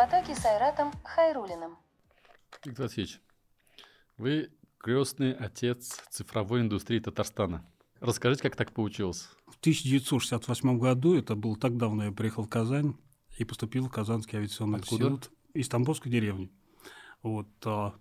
потоке с Айратом Хайрулиным. Виктор Васильевич, вы крестный отец цифровой индустрии Татарстана. Расскажите, как так получилось? В 1968 году, это было так давно, я приехал в Казань и поступил в Казанский авиационный Откуда? институт из Тамбовской деревни. Вот, а,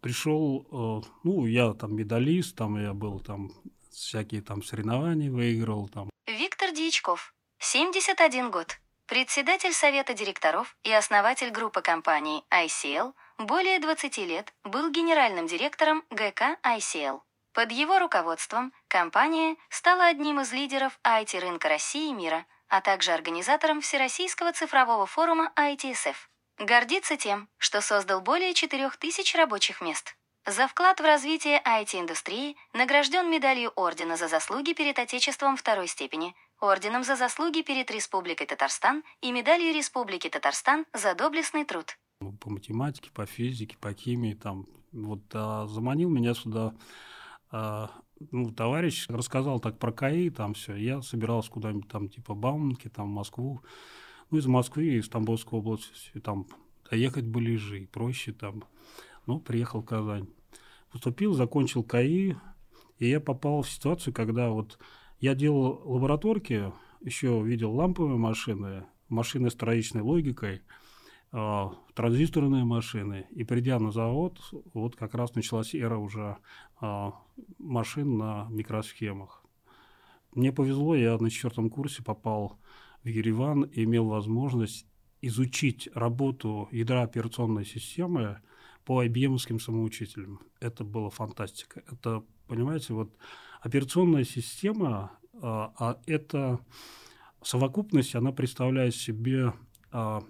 пришел, а, ну, я там медалист, там я был там всякие там соревнования выиграл, там Виктор Дьячков, 71 год. Председатель Совета директоров и основатель группы компаний ICL, более 20 лет был генеральным директором ГК ICL. Под его руководством компания стала одним из лидеров IT-рынка России и мира, а также организатором Всероссийского цифрового форума ITSF. Гордится тем, что создал более 4000 рабочих мест. За вклад в развитие IT-индустрии награжден медалью Ордена за заслуги перед Отечеством второй степени, Орденом за заслуги перед Республикой Татарстан и медалью Республики Татарстан за доблестный труд. по математике, по физике, по химии, там, вот, а заманил меня сюда, а, ну, товарищ рассказал так про КАИ, там все, я собирался куда-нибудь там, типа, Бауманки, там, в Москву, ну, из Москвы, из Тамбовской области, там, доехать ближе и проще, там, ну, приехал в Казань. Поступил, закончил КАИ, и я попал в ситуацию, когда вот я делал лабораторки, еще видел ламповые машины, машины с троичной логикой, а, транзисторные машины. И придя на завод, вот как раз началась эра уже а, машин на микросхемах. Мне повезло, я на четвертом курсе попал в Ереван и имел возможность изучить работу ядра операционной системы по IBM самоучителям. Это была фантастика. Это, понимаете, вот операционная система, а, а это совокупность, она представляет себе а,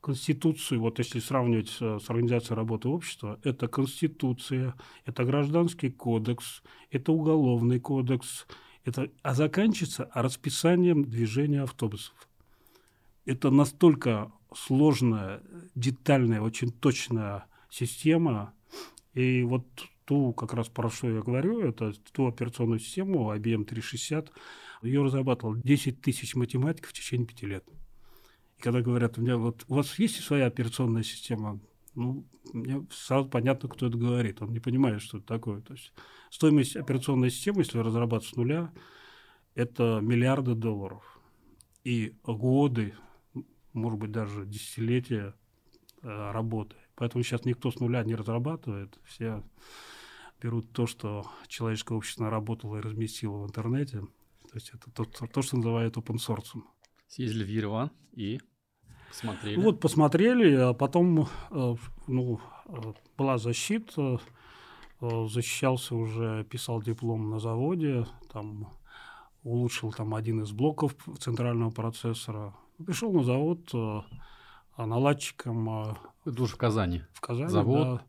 Конституцию, вот если сравнивать с, организацией работы общества, это Конституция, это Гражданский кодекс, это Уголовный кодекс, это, а заканчивается расписанием движения автобусов. Это настолько сложная, детальная, очень точная система, и вот ту, как раз про что я говорю, это ту операционную систему IBM 360, ее разрабатывал 10 тысяч математиков в течение пяти лет. И когда говорят, у меня вот у вас есть своя операционная система, ну, мне сразу понятно, кто это говорит. Он не понимает, что это такое. То есть стоимость операционной системы, если разрабатывать с нуля, это миллиарды долларов. И годы, может быть, даже десятилетия э, работы. Поэтому сейчас никто с нуля не разрабатывает. Все берут то, что человеческое общество наработало и разместило в интернете. То есть это то, то что называют open source. Съездили в Ереван и посмотрели. Вот посмотрели, а потом э, ну, э, была защита, э, защищался уже, писал диплом на заводе, там улучшил там один из блоков центрального процессора. Пришел на завод э, наладчиком Это уже в Казани. в Казани. Завод да.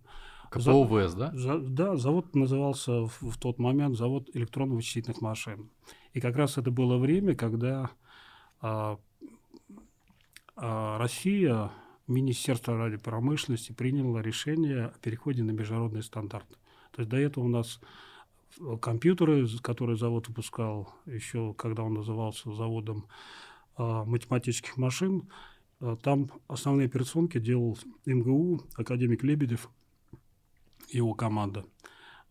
КПОВС, да? За- да, завод назывался в, в тот момент завод электронно-вычислительных машин. И как раз это было время, когда а, а, Россия, Министерство радиопромышленности приняло решение о переходе на международный стандарт. То есть до этого у нас э, компьютеры, которые завод выпускал, еще когда он назывался заводом а, математических машин, а, там основные операционки делал МГУ, академик Лебедев, его команда.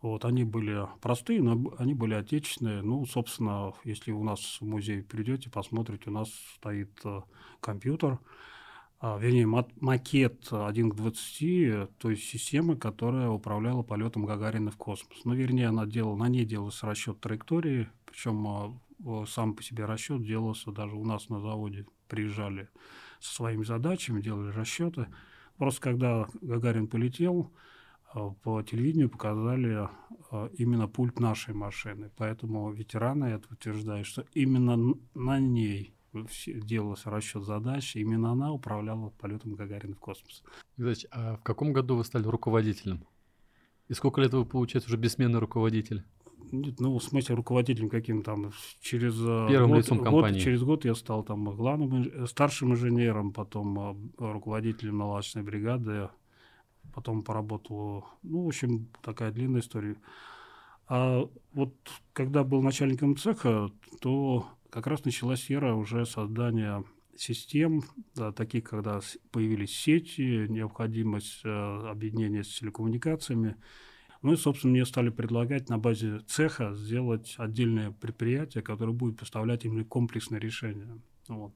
Вот, они были простые, но они были отечественные. Ну, собственно, если у нас в музей придете, посмотрите, у нас стоит э, компьютер, а, вернее, макет 1 к 20, э, то есть система, которая управляла полетом Гагарина в космос. Ну, вернее, она делала, на ней делался расчет траектории, причем а, сам по себе расчет делался даже у нас на заводе. Приезжали со своими задачами, делали расчеты. Просто когда Гагарин полетел, по телевидению показали а, именно пульт нашей машины. Поэтому ветераны это утверждают, что именно на ней делался расчет задач, именно она управляла полетом Гагарина в космос. Васильевич, а в каком году вы стали руководителем? И сколько лет вы, получается, уже бессменный руководитель? Нет, Ну, в смысле, руководителем каким там, через а, Первым год, лицом год- компании. через год я стал там главным, старшим инженером, потом а, руководителем наладочной бригады, потом поработал, ну, в общем, такая длинная история. А вот когда был начальником цеха, то как раз началась эра уже создания систем, да, таких, когда появились сети, необходимость э, объединения с телекоммуникациями. Ну и, собственно, мне стали предлагать на базе цеха сделать отдельное предприятие, которое будет поставлять именно комплексное решение. Вот.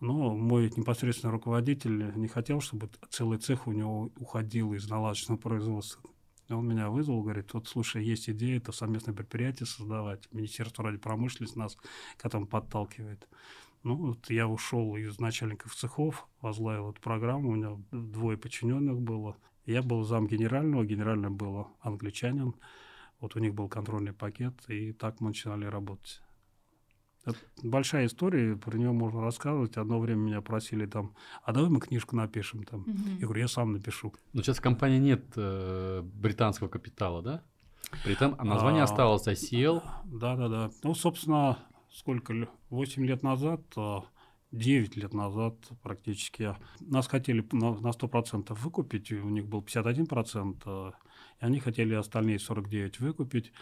Но мой непосредственный руководитель не хотел, чтобы целый цех у него уходил из наладочного производства. Он меня вызвал, говорит, вот, слушай, есть идея, это совместное предприятие создавать. Министерство ради промышленности нас к этому подталкивает. Ну, вот я ушел из начальников цехов, возглавил эту программу, у меня двое подчиненных было. Я был зам генерального, генеральным был англичанин. Вот у них был контрольный пакет, и так мы начинали работать. Это большая история, про нее можно рассказывать. Одно время меня просили там, а давай мы книжку напишем там. Угу. Я говорю, я сам напишу. Но сейчас в компании нет э, британского капитала, да? При этом название а, осталось ICL. Да, да, да. Ну, собственно, сколько, 8 лет назад, 9 а, лет назад практически, нас хотели на, на 100% выкупить, у них был 51%, а, и они хотели остальные 49% выкупить.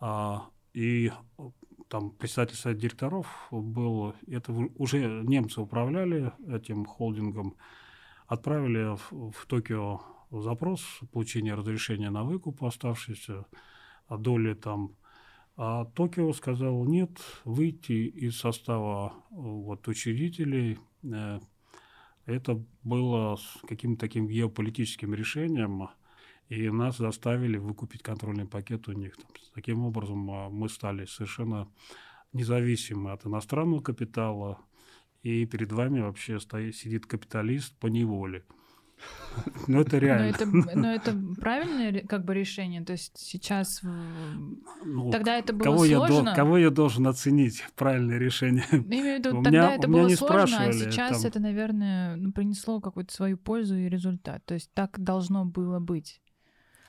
А, и там председатель совета директоров был, это уже немцы управляли этим холдингом, отправили в, в Токио запрос получения разрешения на выкуп оставшейся доли там. А Токио сказал нет, выйти из состава вот, учредителей. Э, это было каким-то таким геополитическим решением – и нас заставили выкупить контрольный пакет у них. Таким образом, а, мы стали совершенно независимы от иностранного капитала, и перед вами вообще стоит, сидит капиталист по неволе. Ну, это реально. Но это, но это правильное как бы решение? То есть сейчас... Ну, Тогда это было кого сложно? Я дол, кого я должен оценить правильное решение? Я имею в виду, тогда меня, это было сложно, а сейчас там... это, наверное, принесло какую-то свою пользу и результат. То есть так должно было быть.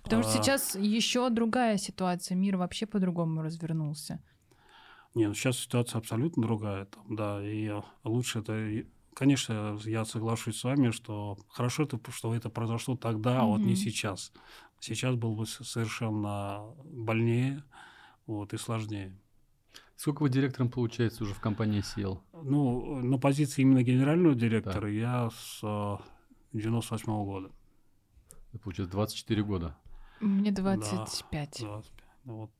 Потому что а. сейчас еще другая ситуация, мир вообще по-другому развернулся. Не, ну сейчас ситуация абсолютно другая, там, да, и лучше это, конечно, я соглашусь с вами, что хорошо это, что это произошло тогда, а вот не сейчас. Сейчас было бы совершенно больнее, вот и сложнее. Сколько вы директором, получается, уже в компании сел? Ну, на позиции именно генерального директора да. я с 98 -го года. Это получается 24 года. Мне 25. Да, 25. Ну, вот.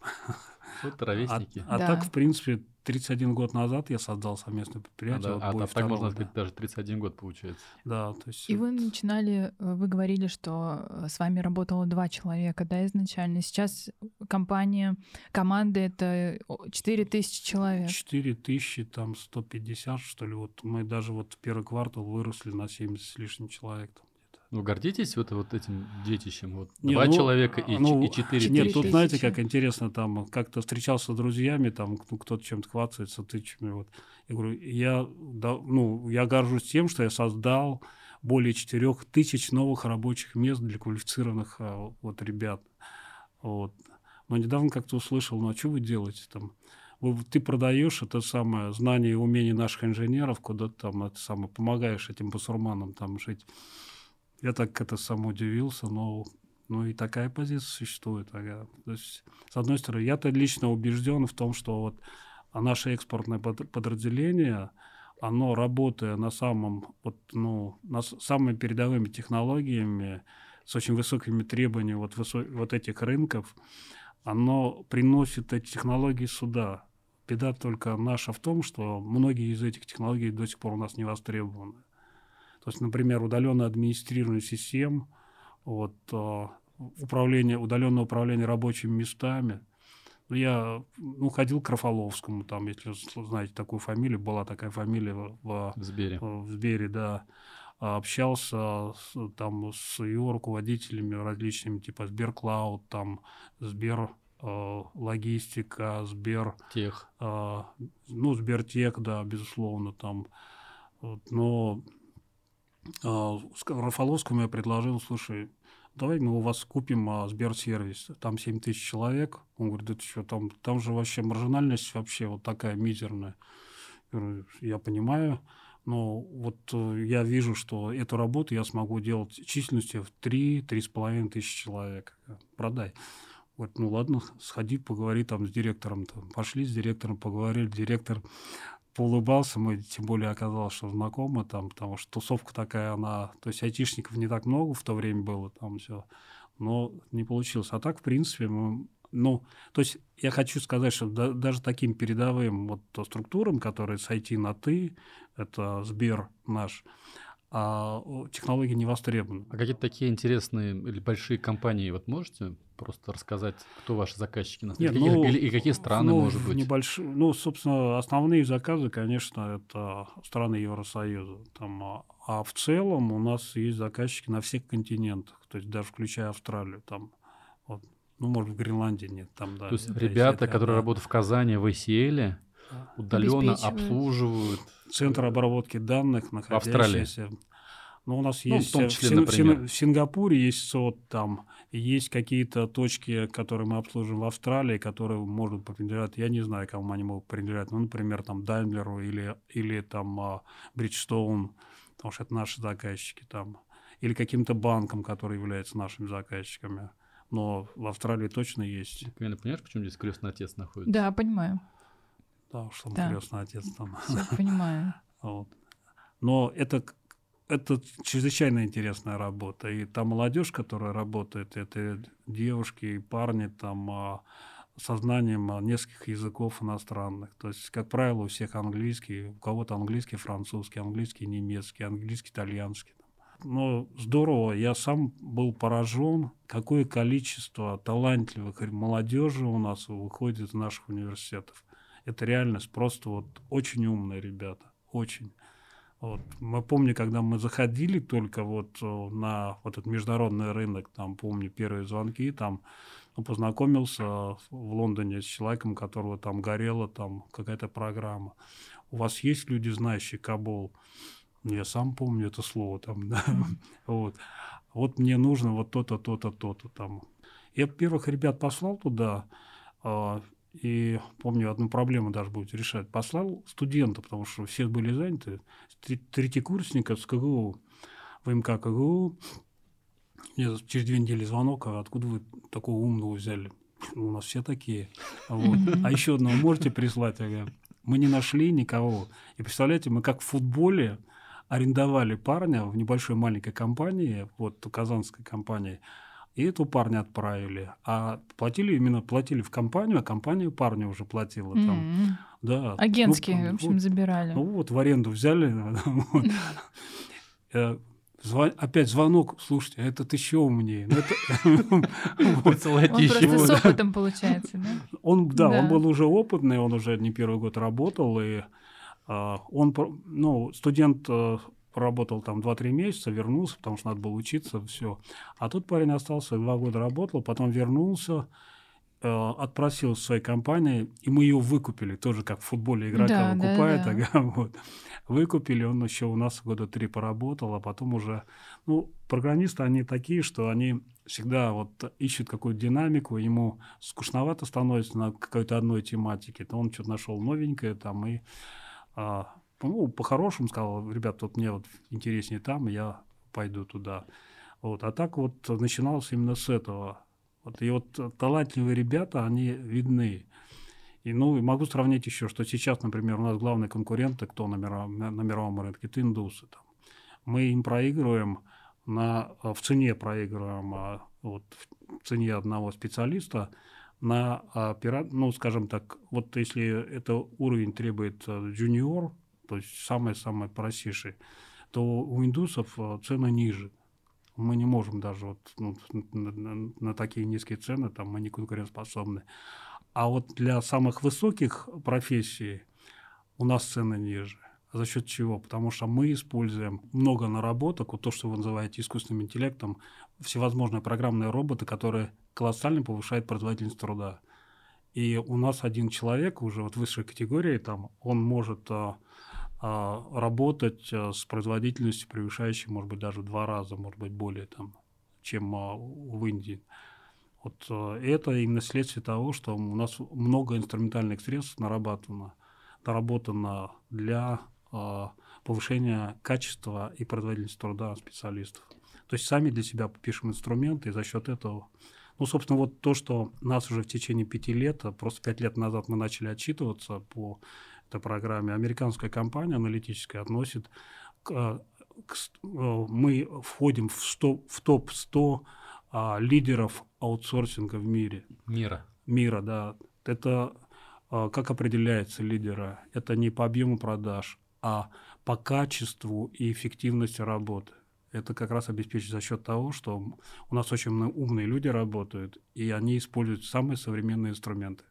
вот ровесники. А, а да. так, в принципе, 31 год назад я создал совместное предприятие. А, вот а, а так можно сказать, даже 31 год получается. Да, то есть... И вы начинали, э, вы говорили, что э, с вами работало два человека, да, изначально. Сейчас компания, команда — это 4 тысячи человек. 4 тысячи, там, 150, что ли. Вот мы даже вот в первый квартал выросли на 70 с лишним человек. Там. Ну, гордитесь вот, вот этим детищем? Вот не, два ну, человека и, ну, и четыре Нет, тысячи. тут знаете, как интересно, там как-то встречался с друзьями, там ну, кто-то чем-то хвастается, ты чем вот. Я говорю, я, да, ну, я горжусь тем, что я создал более четырех тысяч новых рабочих мест для квалифицированных а, вот ребят. Вот. Но недавно как-то услышал, ну а что вы делаете там? Вы, ты продаешь это самое знание и умение наших инженеров, куда там это самое помогаешь этим басурманам там жить. Я так это сам удивился, но ну и такая позиция существует. Ага. То есть, с одной стороны, я-то лично убежден в том, что вот наше экспортное подразделение, оно работая на самом, вот, ну, на самыми передовыми технологиями, с очень высокими требованиями вот, высо- вот этих рынков, оно приносит эти технологии сюда. Беда только наша в том, что многие из этих технологий до сих пор у нас не востребованы. То есть, например, удаленное администрирование систем, вот, э, управление, удаленное управление рабочими местами. Ну, я ну, ходил к Рафаловскому, там, если знаете такую фамилию, была такая фамилия в, в, Сбере. в Сбере, да. Общался с, там с ее руководителями различными, типа Сберклауд, там, Сбер э, логистика, Сбер... Тех. Э, ну, Сбертех, да, безусловно, там. Вот, но а, Рафаловскому я предложил, слушай, давай мы у вас купим а, Сберсервис, там 7 тысяч человек. Он говорит, это что, там, там же вообще маржинальность вообще вот такая мизерная. Я, говорю, я понимаю, но вот э, я вижу, что эту работу я смогу делать численностью в 3-3,5 тысячи человек. Продай. Вот, ну ладно, сходи, поговори там с директором. Там. Пошли с директором, поговорили. Директор поулыбался, мы тем более оказалось, что знакомы там, потому что тусовка такая, она, то есть айтишников не так много в то время было там все, но не получилось. А так, в принципе, мы ну, то есть я хочу сказать, что да, даже таким передовым вот структурам, которые с IT на «ты», это Сбер наш, а технологии не востребованы. А какие-то такие интересные или большие компании вот можете просто рассказать, кто ваши заказчики на Нет, ну, или, и какие страны, ну, может быть? Небольшие, ну, собственно, основные заказы, конечно, это страны Евросоюза. Там, а, а в целом у нас есть заказчики на всех континентах, то есть даже включая Австралию. Там, вот, ну, может, в Гренландии нет. Там, да, то есть ребята, есть, которые да. работают в Казани, в ACL, удаленно обслуживают. Центр обработки данных, находящийся... В Ну, у нас ну, есть... В, том числе, в, Син... в Сингапуре есть СОТ там, есть какие-то точки, которые мы обслуживаем в Австралии, которые могут принадлежать, я не знаю, кому они могут принадлежать, ну, например, там Даймлеру или, или там Бриджстоун, потому что это наши заказчики там, или каким-то банкам, которые являются нашими заказчиками. Но в Австралии точно есть. Ты понимаешь, почему здесь крестный отец находится? Да, понимаю. Да, что он да. крестный отец там. Все понимаю. Вот. Но это, это чрезвычайно интересная работа. И та молодежь, которая работает, это девушки и парни там а, со знанием а, нескольких языков иностранных. То есть, как правило, у всех английский, у кого-то английский, французский, английский, немецкий, английский, итальянский. Но здорово, я сам был поражен, какое количество талантливых молодежи у нас выходит из наших университетов это реальность, просто вот очень умные ребята, очень. Вот. Мы помню, когда мы заходили только вот э, на вот этот международный рынок, там, помню, первые звонки, там, ну, познакомился в Лондоне с человеком, которого там горела там какая-то программа. У вас есть люди, знающие Кабул? Я сам помню это слово там, да. вот. вот мне нужно вот то-то, то-то, то-то там. Я первых ребят послал туда, а, и помню, одну проблему даже будет решать. Послал студента, потому что все были заняты, третьекурсника с КГУ, ВМК КГУ. Мне через две недели звонок, а откуда вы такого умного взяли? Ну, у нас все такие. Вот. А еще одного можете прислать? Я мы не нашли никого. И представляете, мы как в футболе арендовали парня в небольшой маленькой компании, вот казанской компании, и этого парня отправили. А платили именно платили в компанию, а компания парня уже платила mm-hmm. там. Да. Агентские, ну, в общем, вот, забирали. Ну вот в аренду взяли. Э, опять звонок, слушайте, а этот еще умнее. Ну, он просто с опытом получается, да? Он, да, он был уже опытный, он уже не первый год работал, и а, он, ну, студент э, поработал там 2-3 месяца, вернулся, потому что надо было учиться, все. А тут парень остался, два года работал, потом вернулся, э, отпросил своей компании, и мы ее выкупили, тоже как в футболе игрока да, выкупает, да, да. Ага, вот. Выкупили, он еще у нас года три поработал, а потом уже... Ну, программисты, они такие, что они всегда вот ищут какую-то динамику, ему скучновато становится на какой-то одной тематике, то он что-то нашел новенькое там и... А, ну, по-хорошему сказал, ребят, тут мне вот интереснее там, я пойду туда. Вот. А так вот начиналось именно с этого. Вот. И вот талантливые ребята, они видны. И ну, могу сравнить еще, что сейчас, например, у нас главные конкуренты, кто на, мировом, на мировом рынке, это индусы. Там. Мы им проигрываем на, в цене проигрываем а, вот, в цене одного специалиста на, ну, скажем так, вот если это уровень требует джуниор, то есть самые-самые простейшие, то у индусов э, цены ниже. Мы не можем даже вот, ну, на, на, такие низкие цены, там мы не конкурентоспособны. А вот для самых высоких профессий у нас цены ниже. За счет чего? Потому что мы используем много наработок, вот то, что вы называете искусственным интеллектом, всевозможные программные роботы, которые колоссально повышают производительность труда. И у нас один человек уже вот высшей категории, там, он может а, работать а, с производительностью, превышающей, может быть, даже в два раза, может быть, более, там, чем а, в Индии. Вот это именно следствие того, что у нас много инструментальных средств нарабатано, наработано для повышения качества и производительности труда специалистов. То есть сами для себя пишем инструменты, и за счет этого ну, собственно, вот то, что нас уже в течение пяти лет, просто пять лет назад мы начали отчитываться по этой программе, американская компания аналитическая относит к, к, мы входим в, 100, в топ-100 а, лидеров аутсорсинга в мире. Мира. Мира, да. Это а, как определяется лидера? Это не по объему продаж, а по качеству и эффективности работы. Это как раз обеспечить за счет того, что у нас очень умные люди работают, и они используют самые современные инструменты.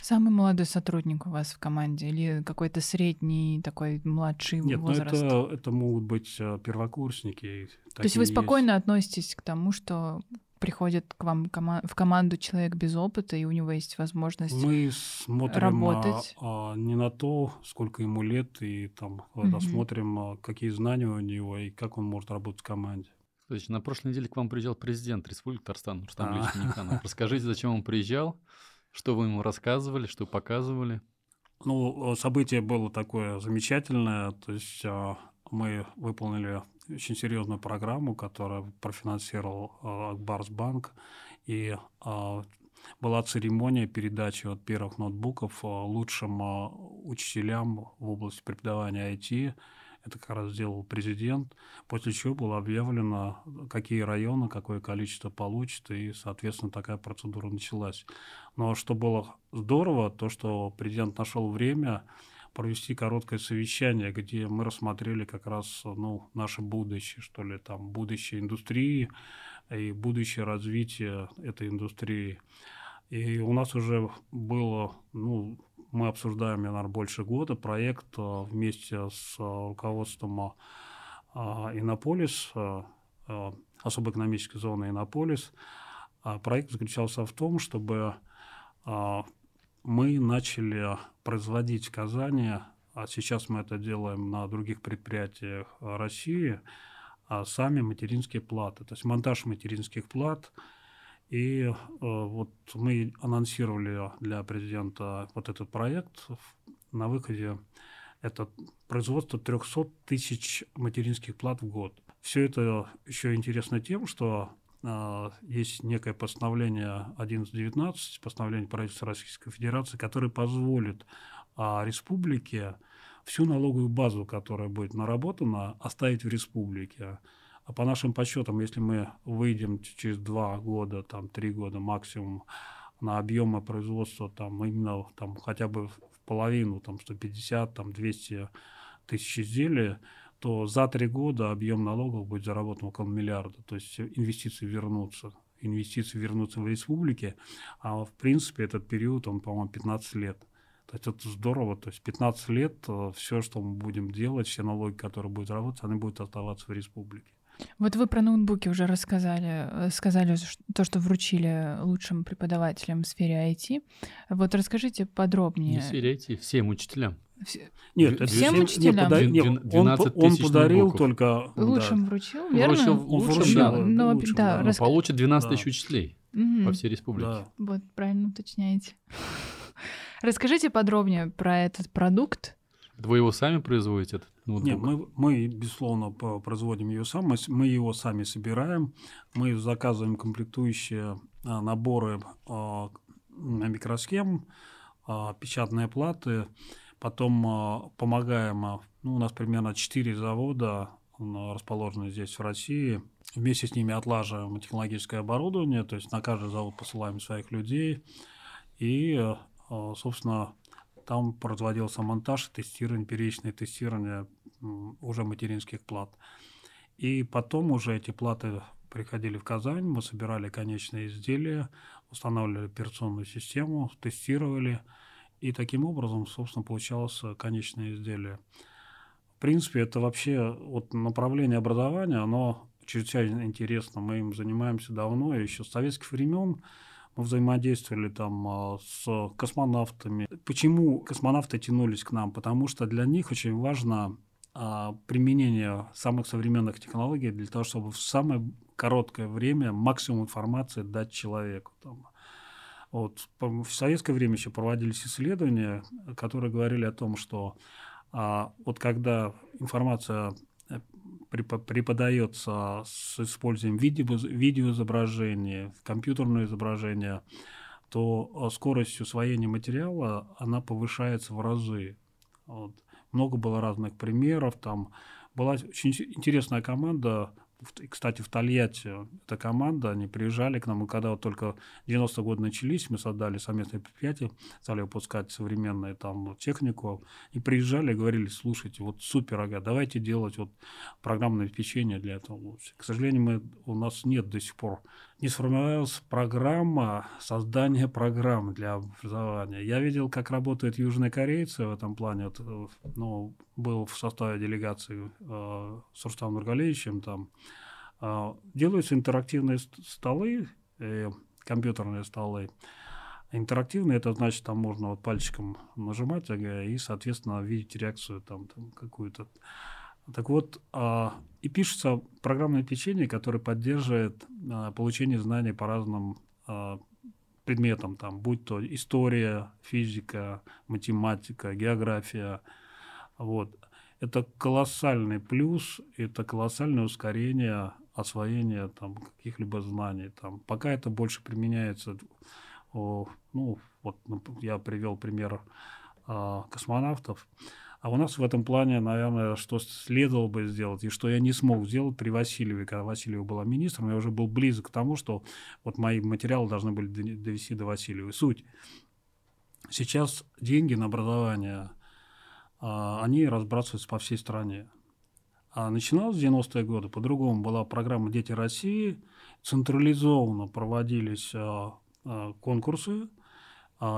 Самый молодой сотрудник у вас в команде или какой-то средний такой младший Нет, возраст? Нет, ну это, это могут быть а, первокурсники. То есть вы спокойно есть. относитесь к тому, что приходит к вам кома- в команду человек без опыта, и у него есть возможность Мы смотрим работать. А, а, не на то, сколько ему лет, и там mm-hmm. смотрим, а, какие знания у него и как он может работать в команде. Есть на прошлой неделе к вам приезжал президент Республики Татарстан Рустам Ильич Миниханов. Расскажите, зачем он приезжал, что вы ему рассказывали, что показывали? Ну, событие было такое замечательное. То есть мы выполнили очень серьезную программу, которую профинансировал э, Акбарсбанк. И э, была церемония передачи от первых ноутбуков лучшим учителям в области преподавания IT. Это как раз сделал президент, после чего было объявлено, какие районы, какое количество получат, и, соответственно, такая процедура началась. Но что было здорово, то, что президент нашел время провести короткое совещание, где мы рассмотрели как раз ну, наше будущее, что ли, там, будущее индустрии и будущее развитие этой индустрии. И у нас уже было, ну, мы обсуждаем, наверное, больше года проект а, вместе с а, руководством а, Иннополис, особой экономической зоны Иннополис. Проект заключался в том, чтобы мы начали производить в Казани, а сейчас мы это делаем на других предприятиях России, сами материнские платы, то есть монтаж материнских плат. И э, вот мы анонсировали для президента вот этот проект на выходе. Это производство 300 тысяч материнских плат в год. Все это еще интересно тем, что а, есть некое постановление 11.19, постановление правительства Российской Федерации, которое позволит а, республике всю налоговую базу, которая будет наработана, оставить в республике. А по нашим подсчетам, если мы выйдем через два года, там, три года максимум на объемы производства там, именно там, хотя бы в половину, там, 150, там, 200 тысяч изделий, то за три года объем налогов будет заработан около миллиарда. То есть инвестиции вернутся. Инвестиции вернутся в республике, а в принципе этот период, он, по-моему, 15 лет. То есть это здорово. То есть 15 лет э, все, что мы будем делать, все налоги, которые будут работать, они будут оставаться в республике. Вот вы про ноутбуки уже рассказали, э, сказали то, что вручили лучшим преподавателям в сфере IT. Вот расскажите подробнее. Не в сфере IT, всем учителям. Все... Нет, это всем учителям. Пода... Нет, он, он подарил ноутбуков. только... Лучшим да. вручил, верно? Вручил, он вручил, да. Но, лучшим, да, да. Рас... Получит 12 да. тысяч учителей угу. по всей республике. Да. Вот, правильно уточняете. Расскажите подробнее про этот продукт. Вы его сами производите, этот? Нет, мы, мы, безусловно, производим его сами. Мы его сами собираем. Мы заказываем комплектующие а, наборы а, микросхем, а, печатные платы, Потом помогаем, ну, у нас примерно 4 завода расположены здесь, в России. Вместе с ними отлаживаем технологическое оборудование, то есть на каждый завод посылаем своих людей. И, собственно, там производился монтаж, тестирование, первичное тестирование уже материнских плат. И потом уже эти платы приходили в Казань, мы собирали конечные изделия, устанавливали операционную систему, тестировали – и таким образом, собственно, получалось конечное изделие. В принципе, это вообще вот направление образования, оно чрезвычайно интересно. Мы им занимаемся давно, еще с советских времен. Мы взаимодействовали там а, с космонавтами. Почему космонавты тянулись к нам? Потому что для них очень важно а, применение самых современных технологий для того, чтобы в самое короткое время максимум информации дать человеку. Там, вот, в советское время еще проводились исследования, которые говорили о том, что а, вот когда информация преподается с использованием видео, видеоизображения, компьютерное изображение, то а, скорость усвоения материала она повышается в разы. Вот. Много было разных примеров. Там была очень интересная команда кстати, в Тольятти эта команда, они приезжали к нам, и когда вот только 90-е годы начались, мы создали совместное предприятие, стали выпускать современную там технику, и приезжали и говорили, слушайте, вот супер, ага, давайте делать вот программное обеспечение для этого. К сожалению, мы, у нас нет до сих пор, не сформировалась программа создания программ для образования. Я видел, как работают южные корейцы в этом плане, вот, э, ну, был в составе делегации э, с Рустамом Нургалевичем, там э, делаются интерактивные столы, э, компьютерные столы. Интерактивные, это значит, там можно вот пальчиком нажимать и, соответственно, видеть реакцию там, там какую-то. Так вот, э, и пишется программное печенье, которое поддерживает э, получение знаний по разным э, предметам, там, будь то история, физика, математика, география, вот. Это колоссальный плюс, это колоссальное ускорение освоения там, каких-либо знаний. Там. Пока это больше применяется, ну, вот я привел пример космонавтов, а у нас в этом плане, наверное, что следовало бы сделать, и что я не смог сделать при Васильеве, когда Васильева была министром, я уже был близок к тому, что вот мои материалы должны были довести до Васильевой. Суть. Сейчас деньги на образование а, они разбрасываются по всей стране. А начиналось в 90-е годы, по-другому была программа «Дети России», централизованно проводились а, а, конкурсы,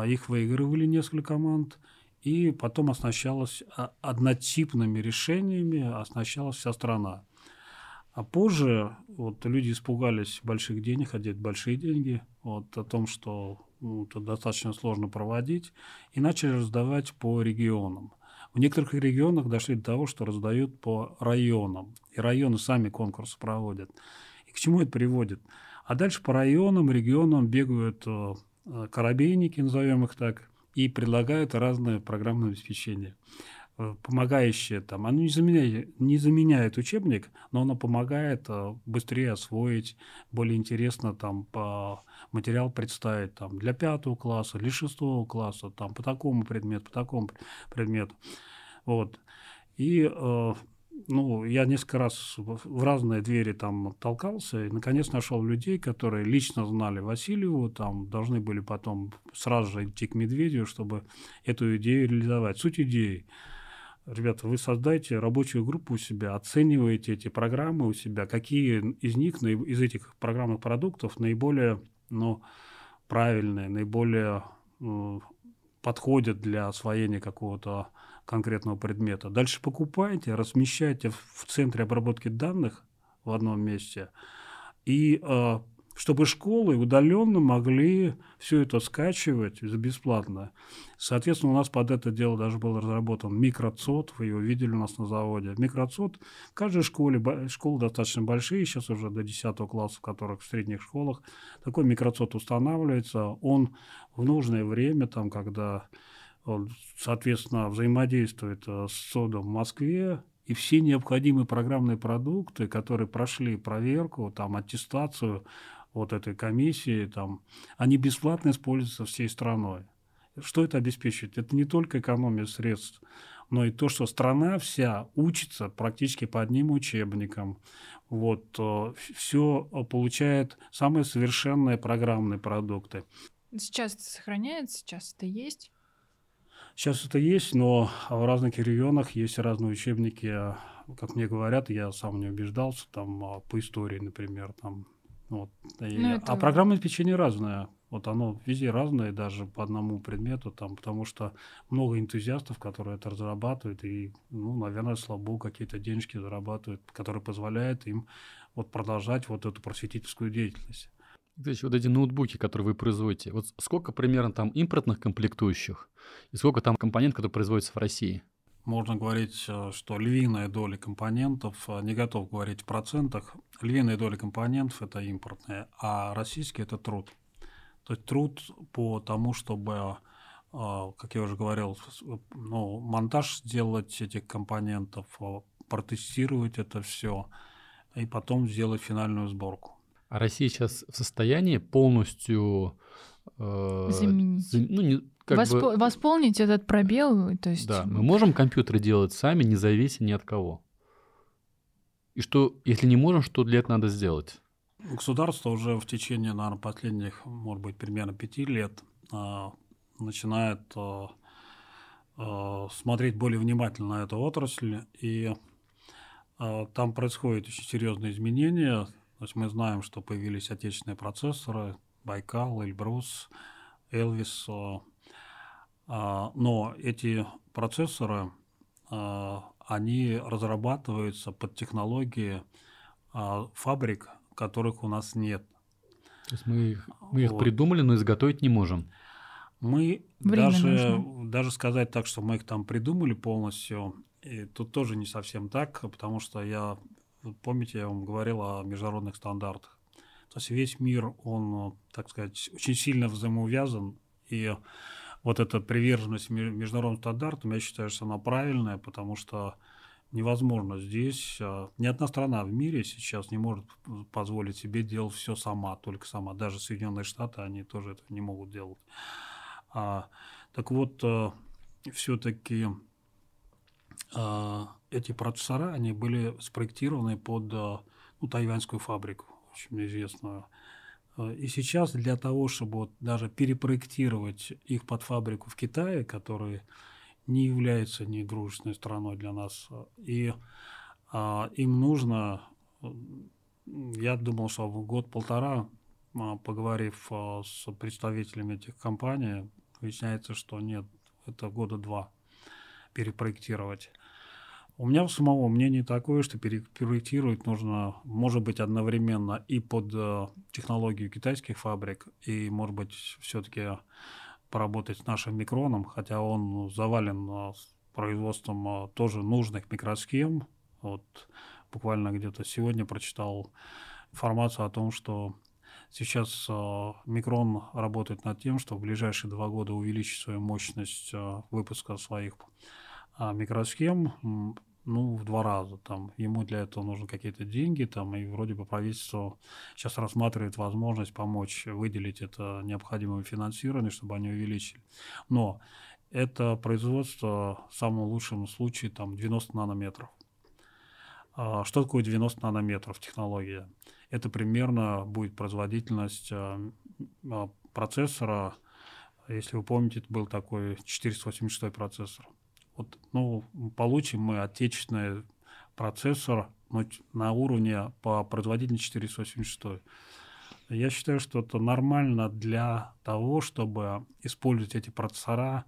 их выигрывали несколько команд, и потом оснащалась однотипными решениями, оснащалась вся страна. А позже вот, люди испугались больших денег, одеть большие деньги, вот, о том, что ну, это достаточно сложно проводить, и начали раздавать по регионам. В некоторых регионах дошли до того, что раздают по районам. И районы сами конкурсы проводят. И к чему это приводит? А дальше по районам, регионам бегают э, э, корабейники, назовем их так, и предлагают разные программные обеспечения. Э, помогающее там, оно не заменяет, не заменяет учебник, но оно помогает э, быстрее освоить, более интересно там по материал представить там для пятого класса, для шестого класса, там по такому предмету, по такому предмету. Вот. И э, ну, я несколько раз в разные двери там толкался и, наконец, нашел людей, которые лично знали Васильеву, там должны были потом сразу же идти к Медведю, чтобы эту идею реализовать. Суть идеи – ребята, вы создайте рабочую группу у себя, оцениваете эти программы у себя, какие из них, из этих программных продуктов наиболее ну, правильные, наиболее ну, подходят для освоения какого-то конкретного предмета. Дальше покупайте, размещайте в центре обработки данных в одном месте и э, чтобы школы удаленно могли все это скачивать за бесплатно. Соответственно, у нас под это дело даже был разработан микроцод, вы его видели у нас на заводе. Микроцод в каждой школе, школы достаточно большие, сейчас уже до 10 класса, в которых в средних школах, такой микроцод устанавливается, он в нужное время, там, когда соответственно, взаимодействует э, с СОДом в Москве, и все необходимые программные продукты, которые прошли проверку, там, аттестацию, вот этой комиссии, там, они бесплатно используются всей страной. Что это обеспечивает? Это не только экономия средств, но и то, что страна вся учится практически по одним учебникам. Вот, э, все получает самые совершенные программные продукты. Сейчас это сохраняется, сейчас это есть? Сейчас это есть, но в разных регионах есть разные учебники. Как мне говорят, я сам не убеждался, там а, по истории, например, там вот. И, ну, это... А программное обеспечение разное. Вот оно везде разное, даже по одному предмету, там, потому что много энтузиастов, которые это разрабатывают, и, ну, наверное, слабо какие-то денежки зарабатывают, которые позволяют им вот продолжать вот эту просветительскую деятельность. То вот эти ноутбуки, которые вы производите, вот сколько примерно там импортных комплектующих и сколько там компонент, который производится в России? можно говорить, э, что львиная доля компонентов, э, не готов говорить в процентах, львиная доля компонентов – это импортные, а российский – это труд. То есть труд по тому, чтобы, э, как я уже говорил, ну, монтаж сделать этих компонентов, протестировать это все и потом сделать финальную сборку. А Россия сейчас в состоянии полностью э, заменить. ну, не, как Восп... бы... Восполнить этот пробел, то есть... Да, мы можем компьютеры делать сами, не завися ни от кого. И что, если не можем, что для этого надо сделать? Государство уже в течение, наверное, последних, может быть, примерно пяти лет а, начинает а, а, смотреть более внимательно на эту отрасль, и а, там происходят очень серьезные изменения. То есть мы знаем, что появились отечественные процессоры, Байкал, Эльбрус, Элвис, а, но эти процессоры, а, они разрабатываются под технологии а, фабрик, которых у нас нет. То есть мы их, мы их вот. придумали, но изготовить не можем. Мы Время даже, даже сказать так, что мы их там придумали полностью, и тут тоже не совсем так, потому что я, помните, я вам говорил о международных стандартах. То есть весь мир, он, так сказать, очень сильно взаимоувязан, и вот эта приверженность международным стандартам, я считаю, что она правильная, потому что невозможно здесь. А, ни одна страна в мире сейчас не может позволить себе делать все сама, только сама. Даже Соединенные Штаты, они тоже это не могут делать. А, так вот, а, все-таки эти процессора, они были спроектированы под а, ну, тайваньскую фабрику, очень известную. А, и сейчас для того, чтобы вот даже перепроектировать их под фабрику в Китае, которая не является недружественной страной для нас, и а, им нужно, я думал, что в год-полтора, поговорив с представителями этих компаний, выясняется, что нет, это года два перепроектировать. У меня самого мнение такое, что перепроектировать нужно, может быть, одновременно и под э, технологию китайских фабрик, и, может быть, все-таки поработать с нашим микроном, хотя он завален э, производством э, тоже нужных микросхем. Вот буквально где-то сегодня прочитал информацию о том, что сейчас Микрон работает над тем, что в ближайшие два года увеличить свою мощность выпуска своих микросхем ну, в два раза. Там, ему для этого нужны какие-то деньги, там, и вроде бы правительство сейчас рассматривает возможность помочь выделить это необходимое финансирование, чтобы они увеличили. Но это производство в самом лучшем случае там 90 нанометров. А что такое 90 нанометров технология? Это примерно будет производительность а, а, процессора, если вы помните, это был такой 486 процессор вот, ну, получим мы отечественный процессор ну, на уровне по производительности 486. Я считаю, что это нормально для того, чтобы использовать эти процессора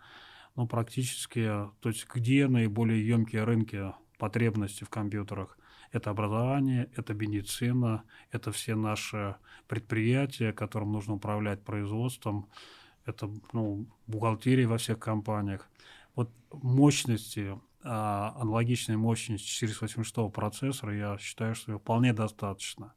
ну, практически, то есть где наиболее емкие рынки потребности в компьютерах. Это образование, это медицина, это все наши предприятия, которым нужно управлять производством, это ну, бухгалтерия во всех компаниях вот мощности, а, аналогичной мощности 486 процессора, я считаю, что вполне достаточно.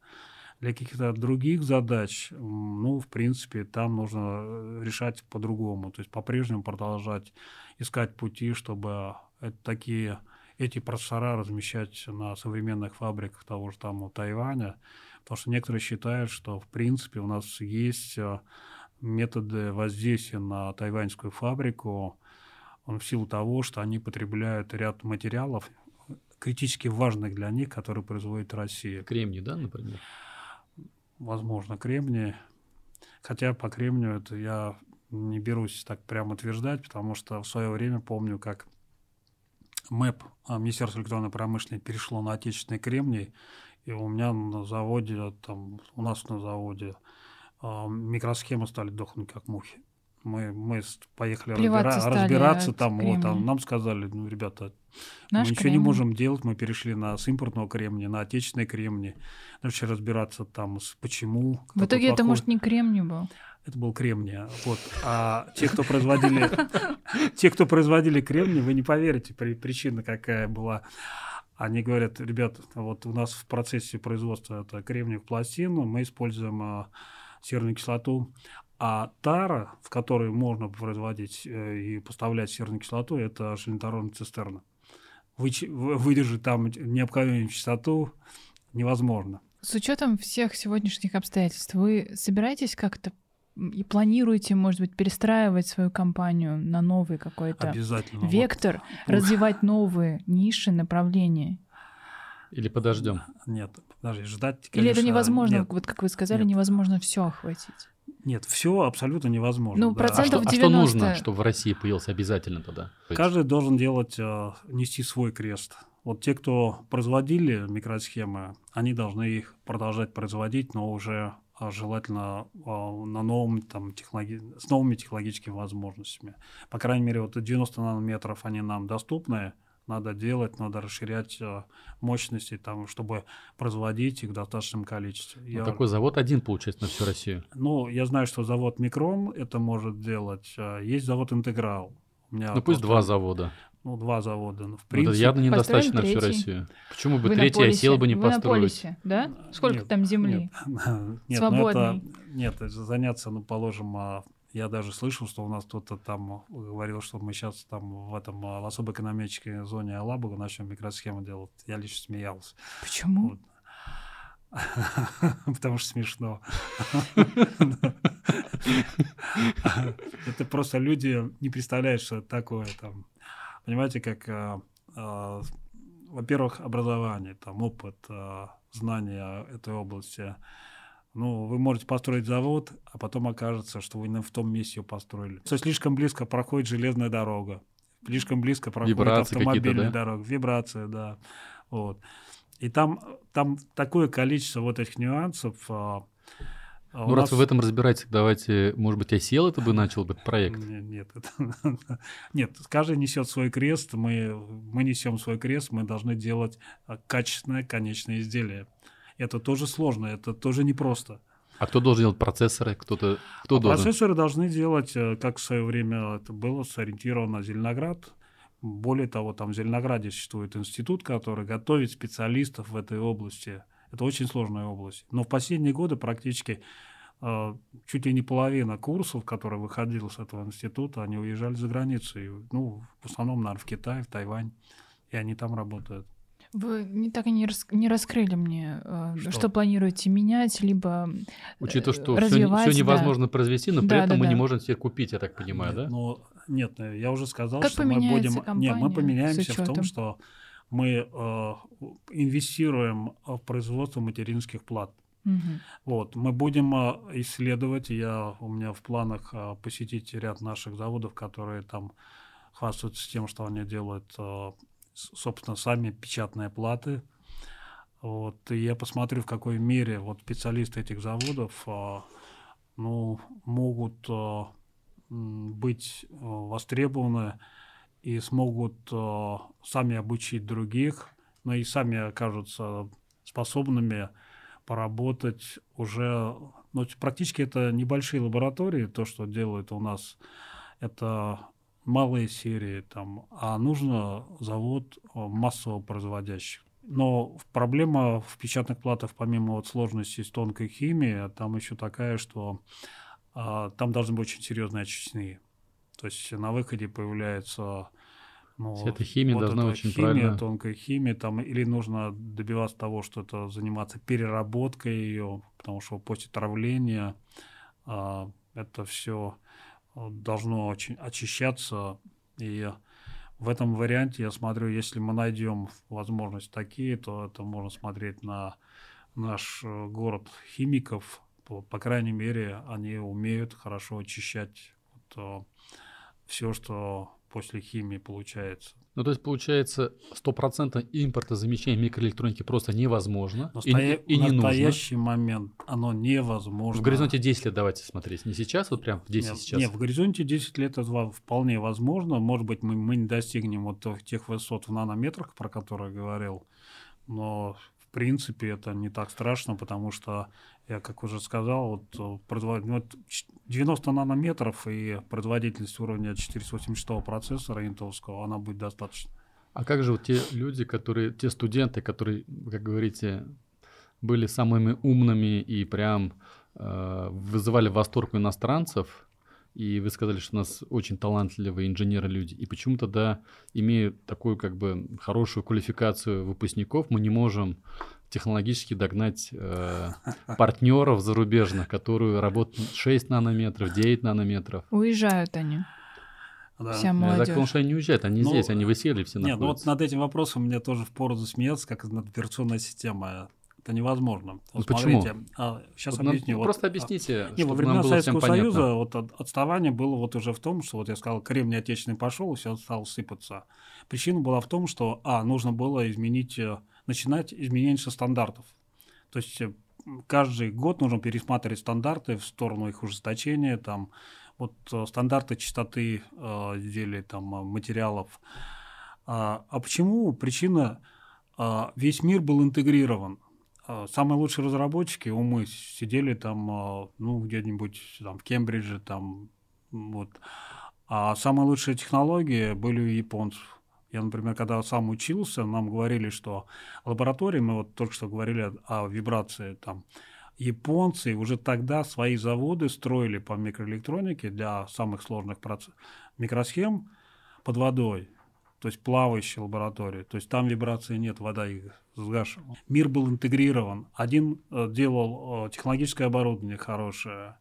Для каких-то других задач, ну, в принципе, там нужно э, решать по-другому. То есть по-прежнему продолжать искать пути, чтобы такие эти процессора размещать на современных фабриках того же там Тайваня, потому что некоторые считают, что в принципе у нас есть э, методы воздействия на тайваньскую фабрику, в силу того, что они потребляют ряд материалов, критически важных для них, которые производит Россия. Кремний, да, например? Возможно, кремний. Хотя по кремнию это я не берусь так прямо утверждать, потому что в свое время помню, как МЭП, а, Министерство электронной промышленности, перешло на отечественный кремний, и у меня на заводе, там, у нас на заводе а, микросхемы стали дохнуть как мухи мы, мы поехали разбира, разбираться там, вот, там, нам сказали, ну, ребята, Наш мы ничего кремний. не можем делать, мы перешли на с импортного кремния, на отечественный кремний, начали разбираться там, с, почему. В итоге это, может, не кремний был? Это был кремний, вот. А те, кто производили, те, кто производили кремний, вы не поверите, причина какая была. Они говорят, ребят, вот у нас в процессе производства это кремниевых пластин, мы используем а, серную кислоту, а тара, в которой можно производить э, и поставлять серную кислоту, это железнодорожная цистерна. выдержать там необходимую частоту невозможно. С учетом всех сегодняшних обстоятельств, вы собираетесь как-то и планируете, может быть, перестраивать свою компанию на новый какой-то вектор, вот. развивать новые ниши, направления? Или подождем? Нет, подожди, ждать. Конечно, Или это невозможно, нет, вот как вы сказали, нет. невозможно все охватить. Нет, все абсолютно невозможно. Ну, да. процентов а, что, 90... а что нужно, чтобы в России появился обязательно тогда? Каждый должен делать, э, нести свой крест. Вот те, кто производили микросхемы, они должны их продолжать производить, но уже а, желательно а, на новом, там, технологи... с новыми технологическими возможностями. По крайней мере, вот 90 нанометров они нам доступны, надо делать, надо расширять э, мощности, там, чтобы производить их в достаточном количестве. Ну, я... Такой завод один, получается, на всю Россию? Ну, я знаю, что завод Микрон это может делать. Э, есть завод Интеграл. У меня ну, пусть два завода. Ну, два завода. Ну, в принципе... Ну, это явно недостаточно на всю Россию. Почему бы Вы третий осел бы не Вы построить? на полисе, да? Сколько нет, там земли? Нет, нет, Свободной. Ну это, нет, заняться, ну, положим, а, я даже слышал, что у нас кто-то там говорил, что мы сейчас там в этом в особой экономической зоне Алабуга начнем микросхему делать. Я лично смеялся. Почему? Вот. Потому что смешно. Это просто люди не представляют, что это такое там. Понимаете, как, а, во-первых, образование, там опыт, знания этой области – ну, вы можете построить завод, а потом окажется, что вы в том месте его построили. Что слишком близко проходит железная дорога, слишком близко проходит Вибрации автомобильная да? дорога, вибрация, да. Вот. И там, там такое количество вот этих нюансов. А, а ну, раз нас... вы в этом разбираетесь, давайте, может быть, ICL это бы начал бы проект? Нет, нет, это... нет, каждый несет свой крест, мы, мы несем свой крест, мы должны делать качественное конечное изделие. Это тоже сложно, это тоже непросто. А кто должен делать процессоры? Кто-то, кто а должен? Процессоры должны делать, э, как в свое время это было сориентировано на Зеленоград. Более того, там в Зеленограде существует институт, который готовит специалистов в этой области. Это очень сложная область. Но в последние годы практически э, чуть ли не половина курсов, которые выходили с этого института, они уезжали за границу. ну, в основном, наверное, в Китай, в Тайвань. И они там работают. Вы не так и не, рас, не раскрыли мне, э, что? что планируете менять, либо Учитывая, что развивать, все, все невозможно да. произвести, но при да, этом да, мы да. не можем себе купить, я так понимаю, нет, да? Ну, нет, я уже сказал, как что мы будем... Нет, мы поменяемся в том, что мы э, инвестируем в производство материнских плат. Угу. Вот, мы будем э, исследовать, я, у меня в планах э, посетить ряд наших заводов, которые там хвастаются тем, что они делают собственно, сами печатные платы. Вот, и я посмотрю, в какой мере вот специалисты этих заводов а, ну, могут а, быть а, востребованы и смогут сами обучить других, но и сами окажутся способными поработать уже, ну, практически это небольшие лаборатории, то, что делают у нас, это малые серии, там, а нужно завод э, массово производящих. Но проблема в печатных платах, помимо вот сложности с тонкой химией, там еще такая, что а, там должны быть очень серьезные очистные. То есть на выходе появляется ну, Вся эта химия вот должна очень химия, правильно... тонкая химия, там, или нужно добиваться того, что это заниматься переработкой ее, потому что после травления а, это все должно очень очищаться. И в этом варианте я смотрю, если мы найдем возможность такие, то это можно смотреть на наш э, город химиков. По, по крайней мере, они умеют хорошо очищать вот, э, все, что после химии получается. Ну, то есть, получается, стопроцентно импортозамещение микроэлектроники просто невозможно Настоя... и, и не нужно. В настоящий момент оно невозможно. В горизонте 10 лет давайте смотреть. Не сейчас, вот прям в 10 нет, сейчас. Нет, в горизонте 10 лет это вполне возможно. Может быть, мы, мы не достигнем вот тех высот в нанометрах, про которые говорил. Но, принципе, это не так страшно, потому что я, как уже сказал, вот, э, производ... вот 90 нанометров и производительность уровня 486 процессора интеловского, она будет достаточно. А как же вот те люди, которые, те студенты, которые, как говорите, были самыми умными и прям э, вызывали восторг у иностранцев, и вы сказали, что у нас очень талантливые инженеры-люди, и почему тогда, имея такую как бы хорошую квалификацию выпускников, мы не можем технологически догнать э, партнеров зарубежных, которые работают 6 нанометров, 9 нанометров. Уезжают они. Да. Вся молодежь. потому что они не уезжают, они ну, здесь, они высели все Нет, ну вот над этим вопросом мне тоже в пору засмеяться, как над операционной системой. Это невозможно. Вот ну, почему? Смотрите, а, сейчас вот объясню. Вот, просто объясните, не, во времена Советского Союза вот отставание было вот уже в том, что вот я сказал, Кремний отечественный пошел, и все стало сыпаться. Причина была в том, что, а, нужно было изменить, э, начинать изменение стандартов. То есть э, каждый год нужно пересматривать стандарты в сторону их ужесточения, там, вот э, стандарты частоты э, изделий, там, материалов. А, а почему? Причина, э, весь мир был интегрирован. Э, самые лучшие разработчики, умы, сидели там, э, ну, где-нибудь там в Кембридже, там, вот. А самые лучшие технологии были у японцев. Я, например, когда сам учился, нам говорили, что лаборатории, мы вот только что говорили о, о вибрации, там, японцы уже тогда свои заводы строили по микроэлектронике для самых сложных процесс... микросхем под водой, то есть плавающие лаборатории. То есть там вибрации нет, вода их сгашивала. Мир был интегрирован. Один э, делал э, технологическое оборудование хорошее,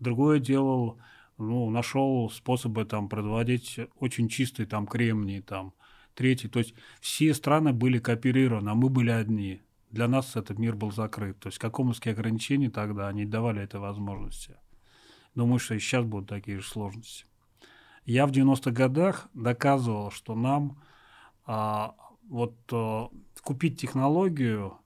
другой делал, ну, нашел способы там производить очень чистый там кремний, там, третий. То есть все страны были кооперированы, а мы были одни для нас этот мир был закрыт. То есть какомовские ограничения тогда не давали этой возможности. Думаю, что и сейчас будут такие же сложности. Я в 90-х годах доказывал, что нам а, вот а, купить технологию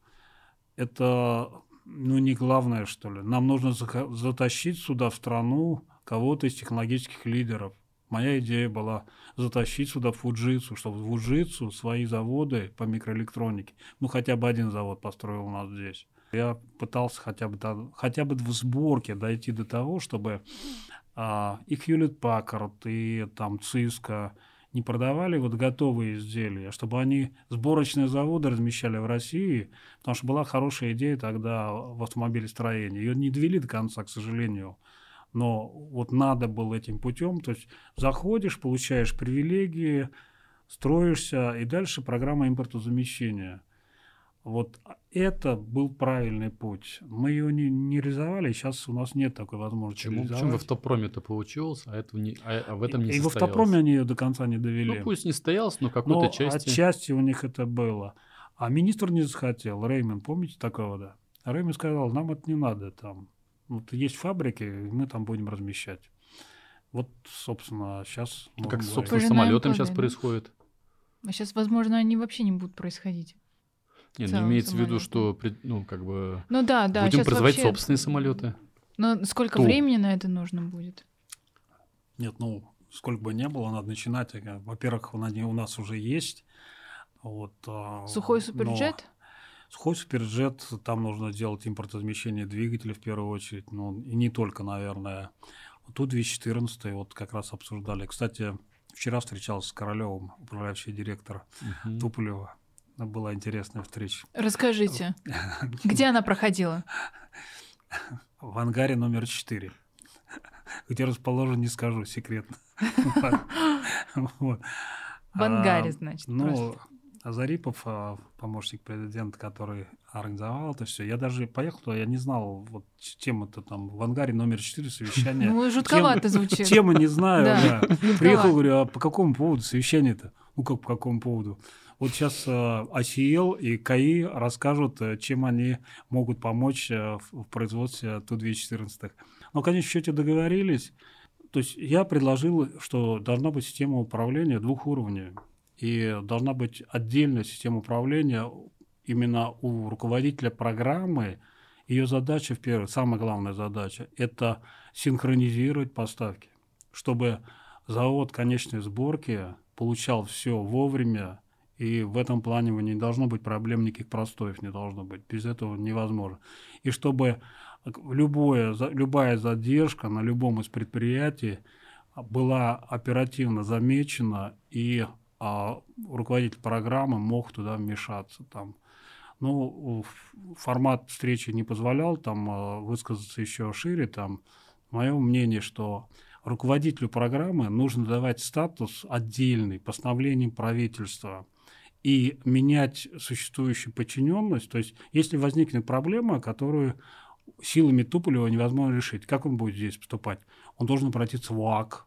это ну, не главное, что ли. Нам нужно затащить сюда в страну кого-то из технологических лидеров. Моя идея была затащить сюда Фуджитсу, чтобы Фуджитсу свои заводы по микроэлектронике, ну хотя бы один завод построил у нас здесь. Я пытался хотя бы, хотя бы в сборке дойти до того, чтобы а, и Хьюлет Паккард, и там Циска не продавали вот готовые изделия, а чтобы они сборочные заводы размещали в России, потому что была хорошая идея тогда в автомобилестроении. Ее не довели до конца, к сожалению но вот надо было этим путем, то есть заходишь, получаешь привилегии, строишься, и дальше программа импортозамещения. Вот это был правильный путь. Мы ее не, не реализовали, сейчас у нас нет такой возможности Почему? Почему в автопроме это получилось, а, это не, а, а в этом не и, состоялось? И в автопроме они ее до конца не довели. Ну пусть не состоялось, но какой-то части... отчасти у них это было. А министр не захотел, Реймон, помните такого, да? Реймон сказал, нам это не надо там. Вот есть фабрики, мы там будем размещать. Вот, собственно, сейчас... Как, собственно, с самолетом сейчас происходит. А сейчас, возможно, они вообще не будут происходить. Нет, ну имеется в виду, что, ну, как бы... Ну да, да. Будем производить вообще... собственные самолеты. Но сколько Ту. времени на это нужно будет? Нет, ну, сколько бы ни было, надо начинать. Во-первых, у нас уже есть. Вот, а, Сухой суперджет? Но... Сухой суперджет, там нужно делать импортозамещение двигателя в первую очередь, ну и не только, наверное. Тут 214 вот как раз обсуждали. Кстати, вчера встречался с Королевым, управляющий директор угу. Туполева. Была интересная встреча. Расскажите, где она проходила? В ангаре номер 4. Где расположен, не скажу, секретно. В ангаре, а, значит. Ну, Зарипов, а, помощник президента, который организовал это все. Я даже поехал туда, я не знал, вот тема то там в ангаре номер 4 совещание. Ну, жутковато звучит. Тема не знаю, да. Приехал, говорю, а по какому поводу совещание-то? Ну, как по какому поводу? Вот сейчас ACL и КАИ расскажут, э, чем они могут помочь э, в производстве Ту-214. Но, в конечном счете, договорились. То есть я предложил, что должна быть система управления двух уровней и должна быть отдельная система управления именно у руководителя программы. Ее задача, в первую, самая главная задача, это синхронизировать поставки, чтобы завод конечной сборки получал все вовремя, и в этом плане не должно быть проблем, никаких простоев не должно быть. Без этого невозможно. И чтобы любое, любая задержка на любом из предприятий была оперативно замечена и а руководитель программы мог туда вмешаться. Там. Ну, формат встречи не позволял там а, высказаться еще шире. Там. Мое мнение, что руководителю программы нужно давать статус отдельный, постановлением правительства. И менять существующую подчиненность. То есть, если возникнет проблема, которую силами Туполева невозможно решить, как он будет здесь поступать? Он должен обратиться в ОАК.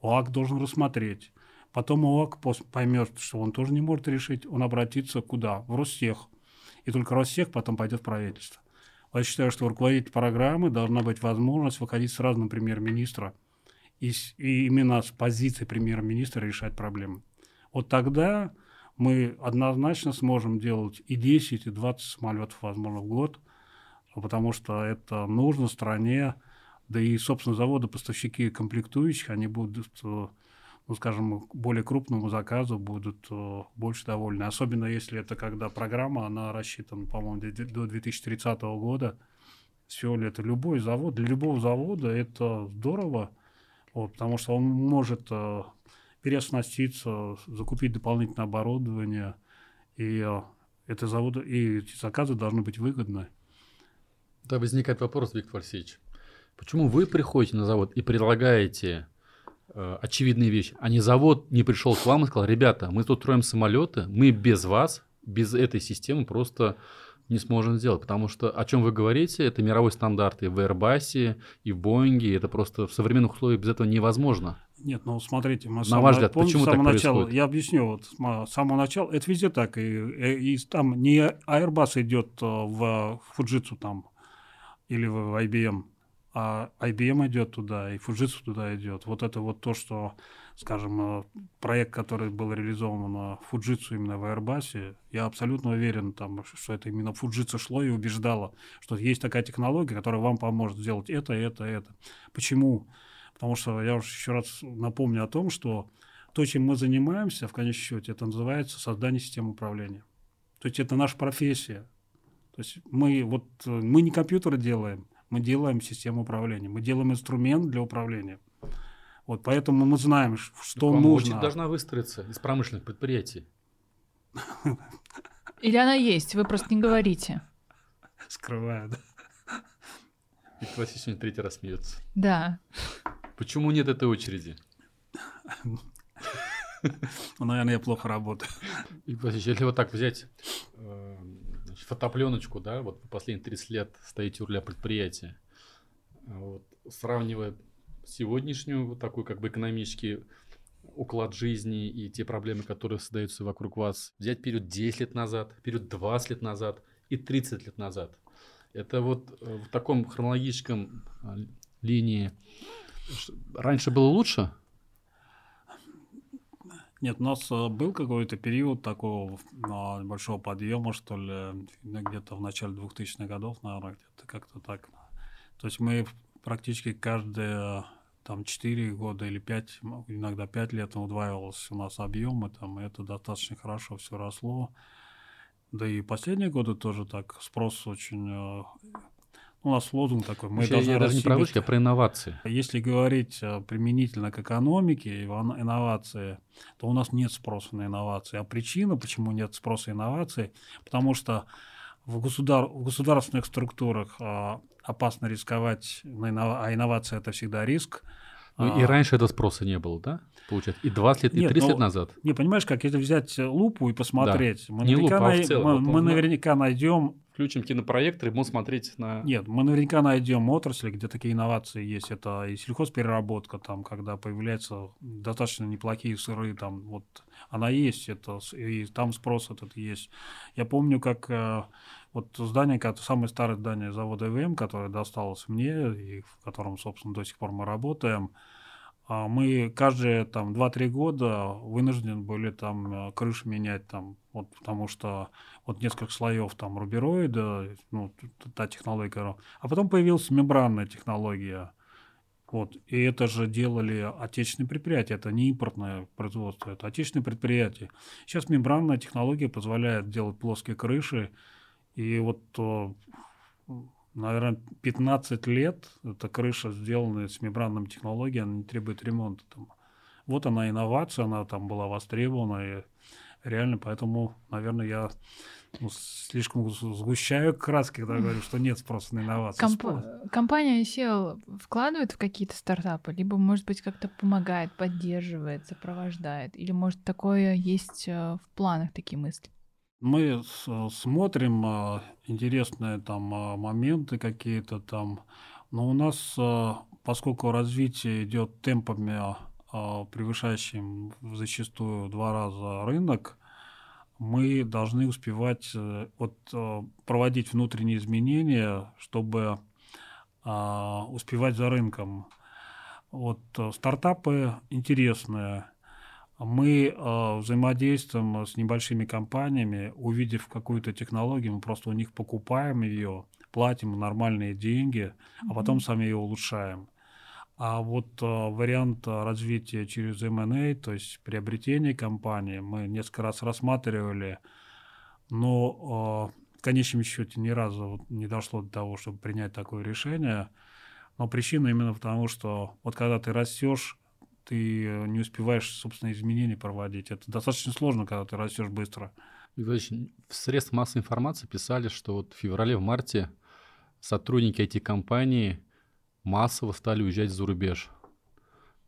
ОАК должен рассмотреть. Потом ОАК поймет, что он тоже не может решить, он обратится куда? В Ростех. И только Ростех потом пойдет в правительство. Я считаю, что у руководителя программы должна быть возможность выходить сразу на премьер-министра и, и именно с позиции премьер-министра решать проблемы. Вот тогда мы однозначно сможем делать и 10, и 20 самолетов, возможно, в год, потому что это нужно стране, да и, собственно, заводы-поставщики комплектующих, они будут, э, ну, скажем, более крупному заказу будут э, больше довольны. Особенно если это когда программа, она рассчитана, по-моему, до 2030 года. Все ли это любой завод, для любого завода это здорово, вот, потому что он может э, переоснаститься, закупить дополнительное оборудование, и это заводы, и эти заказы должны быть выгодны. Да, возникает вопрос, Виктор Алексеевич. Почему вы приходите на завод и предлагаете э, очевидные вещи, а не завод не пришел к вам и сказал, ребята, мы тут строим самолеты, мы без вас, без этой системы просто не сможем сделать, потому что о чем вы говорите, это мировой стандарт и в Airbus, и в Боинге, это просто в современных условиях без этого невозможно. Нет, ну смотрите, мы на ваш взгляд, почему так начала, происходит? Я объясню, вот с самого начала, это везде так, и, и, и там не Airbus идет э, в Fujitsu там или в IBM, а IBM идет туда, и Fujitsu туда идет. Вот это вот то, что, скажем, э, проект, который был реализован на Fujitsu именно в Airbus, я абсолютно уверен, там, что это именно Fujitsu шло и убеждало, что есть такая технология, которая вам поможет сделать это, это, это. Почему? Потому что я уже еще раз напомню о том, что то, чем мы занимаемся, в конечном счете, это называется создание системы управления. То есть это наша профессия. То есть мы, вот, мы не компьютеры делаем, мы делаем систему управления, мы делаем инструмент для управления. Вот поэтому мы знаем, что так нужно. должна выстроиться из промышленных предприятий. Или она есть, вы просто не говорите. Скрываю, да. И сегодня третий раз смеется. Да. Почему нет этой очереди? Ну, наверное, я плохо работаю. И, если вот так взять э, значит, фотопленочку, да, вот последние 30 лет стоите у руля предприятия, вот, сравнивая сегодняшнюю вот такой как бы экономический уклад жизни и те проблемы, которые создаются вокруг вас, взять период 10 лет назад, период 20 лет назад и 30 лет назад. Это вот э, в таком хронологическом а, линии раньше было лучше? Нет, у нас э, был какой-то период такого большого подъема, что ли, где-то в начале 2000-х годов, наверное, где-то как-то так. То есть мы практически каждые там 4 года или 5, иногда 5 лет удваивался у нас объемы, там, и это достаточно хорошо все росло. Да и последние годы тоже так спрос очень э, у нас лозунг такой. Мы я, я даже не про вышки, а про инновации. Если говорить э, применительно к экономике и инновации, то у нас нет спроса на инновации. А причина, почему нет спроса на инновации, потому что в, государ... в государственных структурах а, опасно рисковать, на иннов... а инновация это всегда риск. Ну, и а. раньше этого спроса не было, да? Получается, и 20 лет, и 30 лет назад. Не, понимаешь, как если взять лупу и посмотреть, да. мы, не наверняка, лупа, а в целом, мы, вот мы наверняка найдем включим кинопроектор и будем смотреть на... Нет, мы наверняка найдем отрасли, где такие инновации есть. Это и сельхозпереработка, там, когда появляются достаточно неплохие сыры, там, вот она есть, это, и там спрос этот есть. Я помню, как э, вот здание, самое старое здание завода ЭВМ, которое досталось мне, и в котором, собственно, до сих пор мы работаем, а мы каждые там 2-3 года вынуждены были там э, крыши менять там, вот потому что вот несколько слоев там рубероида, ну, та технология, а потом появилась мембранная технология, вот, и это же делали отечественные предприятия, это не импортное производство, это отечественные предприятия. Сейчас мембранная технология позволяет делать плоские крыши, и вот э, наверное, 15 лет эта крыша, сделанная с мембранными технологиями, она не требует ремонта. Там. Вот она инновация, она там была востребована. И реально, поэтому, наверное, я ну, слишком сгущаю краски, когда говорю, что нет спроса на инновации. Комп- компания SEO вкладывает в какие-то стартапы, либо, может быть, как-то помогает, поддерживает, сопровождает, или, может, такое есть э, в планах, такие мысли? Мы смотрим а, интересные там а, моменты какие-то там, но у нас, а, поскольку развитие идет темпами, превышающим зачастую два раза рынок, мы должны успевать э, вот, проводить внутренние изменения, чтобы успевать за рынком. Вот э, стартапы интересные, мы э, взаимодействуем с небольшими компаниями, увидев какую-то технологию, мы просто у них покупаем ее, платим нормальные деньги, а потом сами ее улучшаем. А вот э, вариант развития через M&A, то есть приобретение компании, мы несколько раз рассматривали, но э, в конечном счете ни разу вот не дошло до того, чтобы принять такое решение. Но причина именно потому, что вот когда ты растешь, ты э, не успеваешь, собственно, изменения проводить. Это достаточно сложно, когда ты растешь быстро. в средствах массовой информации писали, что вот в феврале, в марте сотрудники IT-компании массово стали уезжать за рубеж.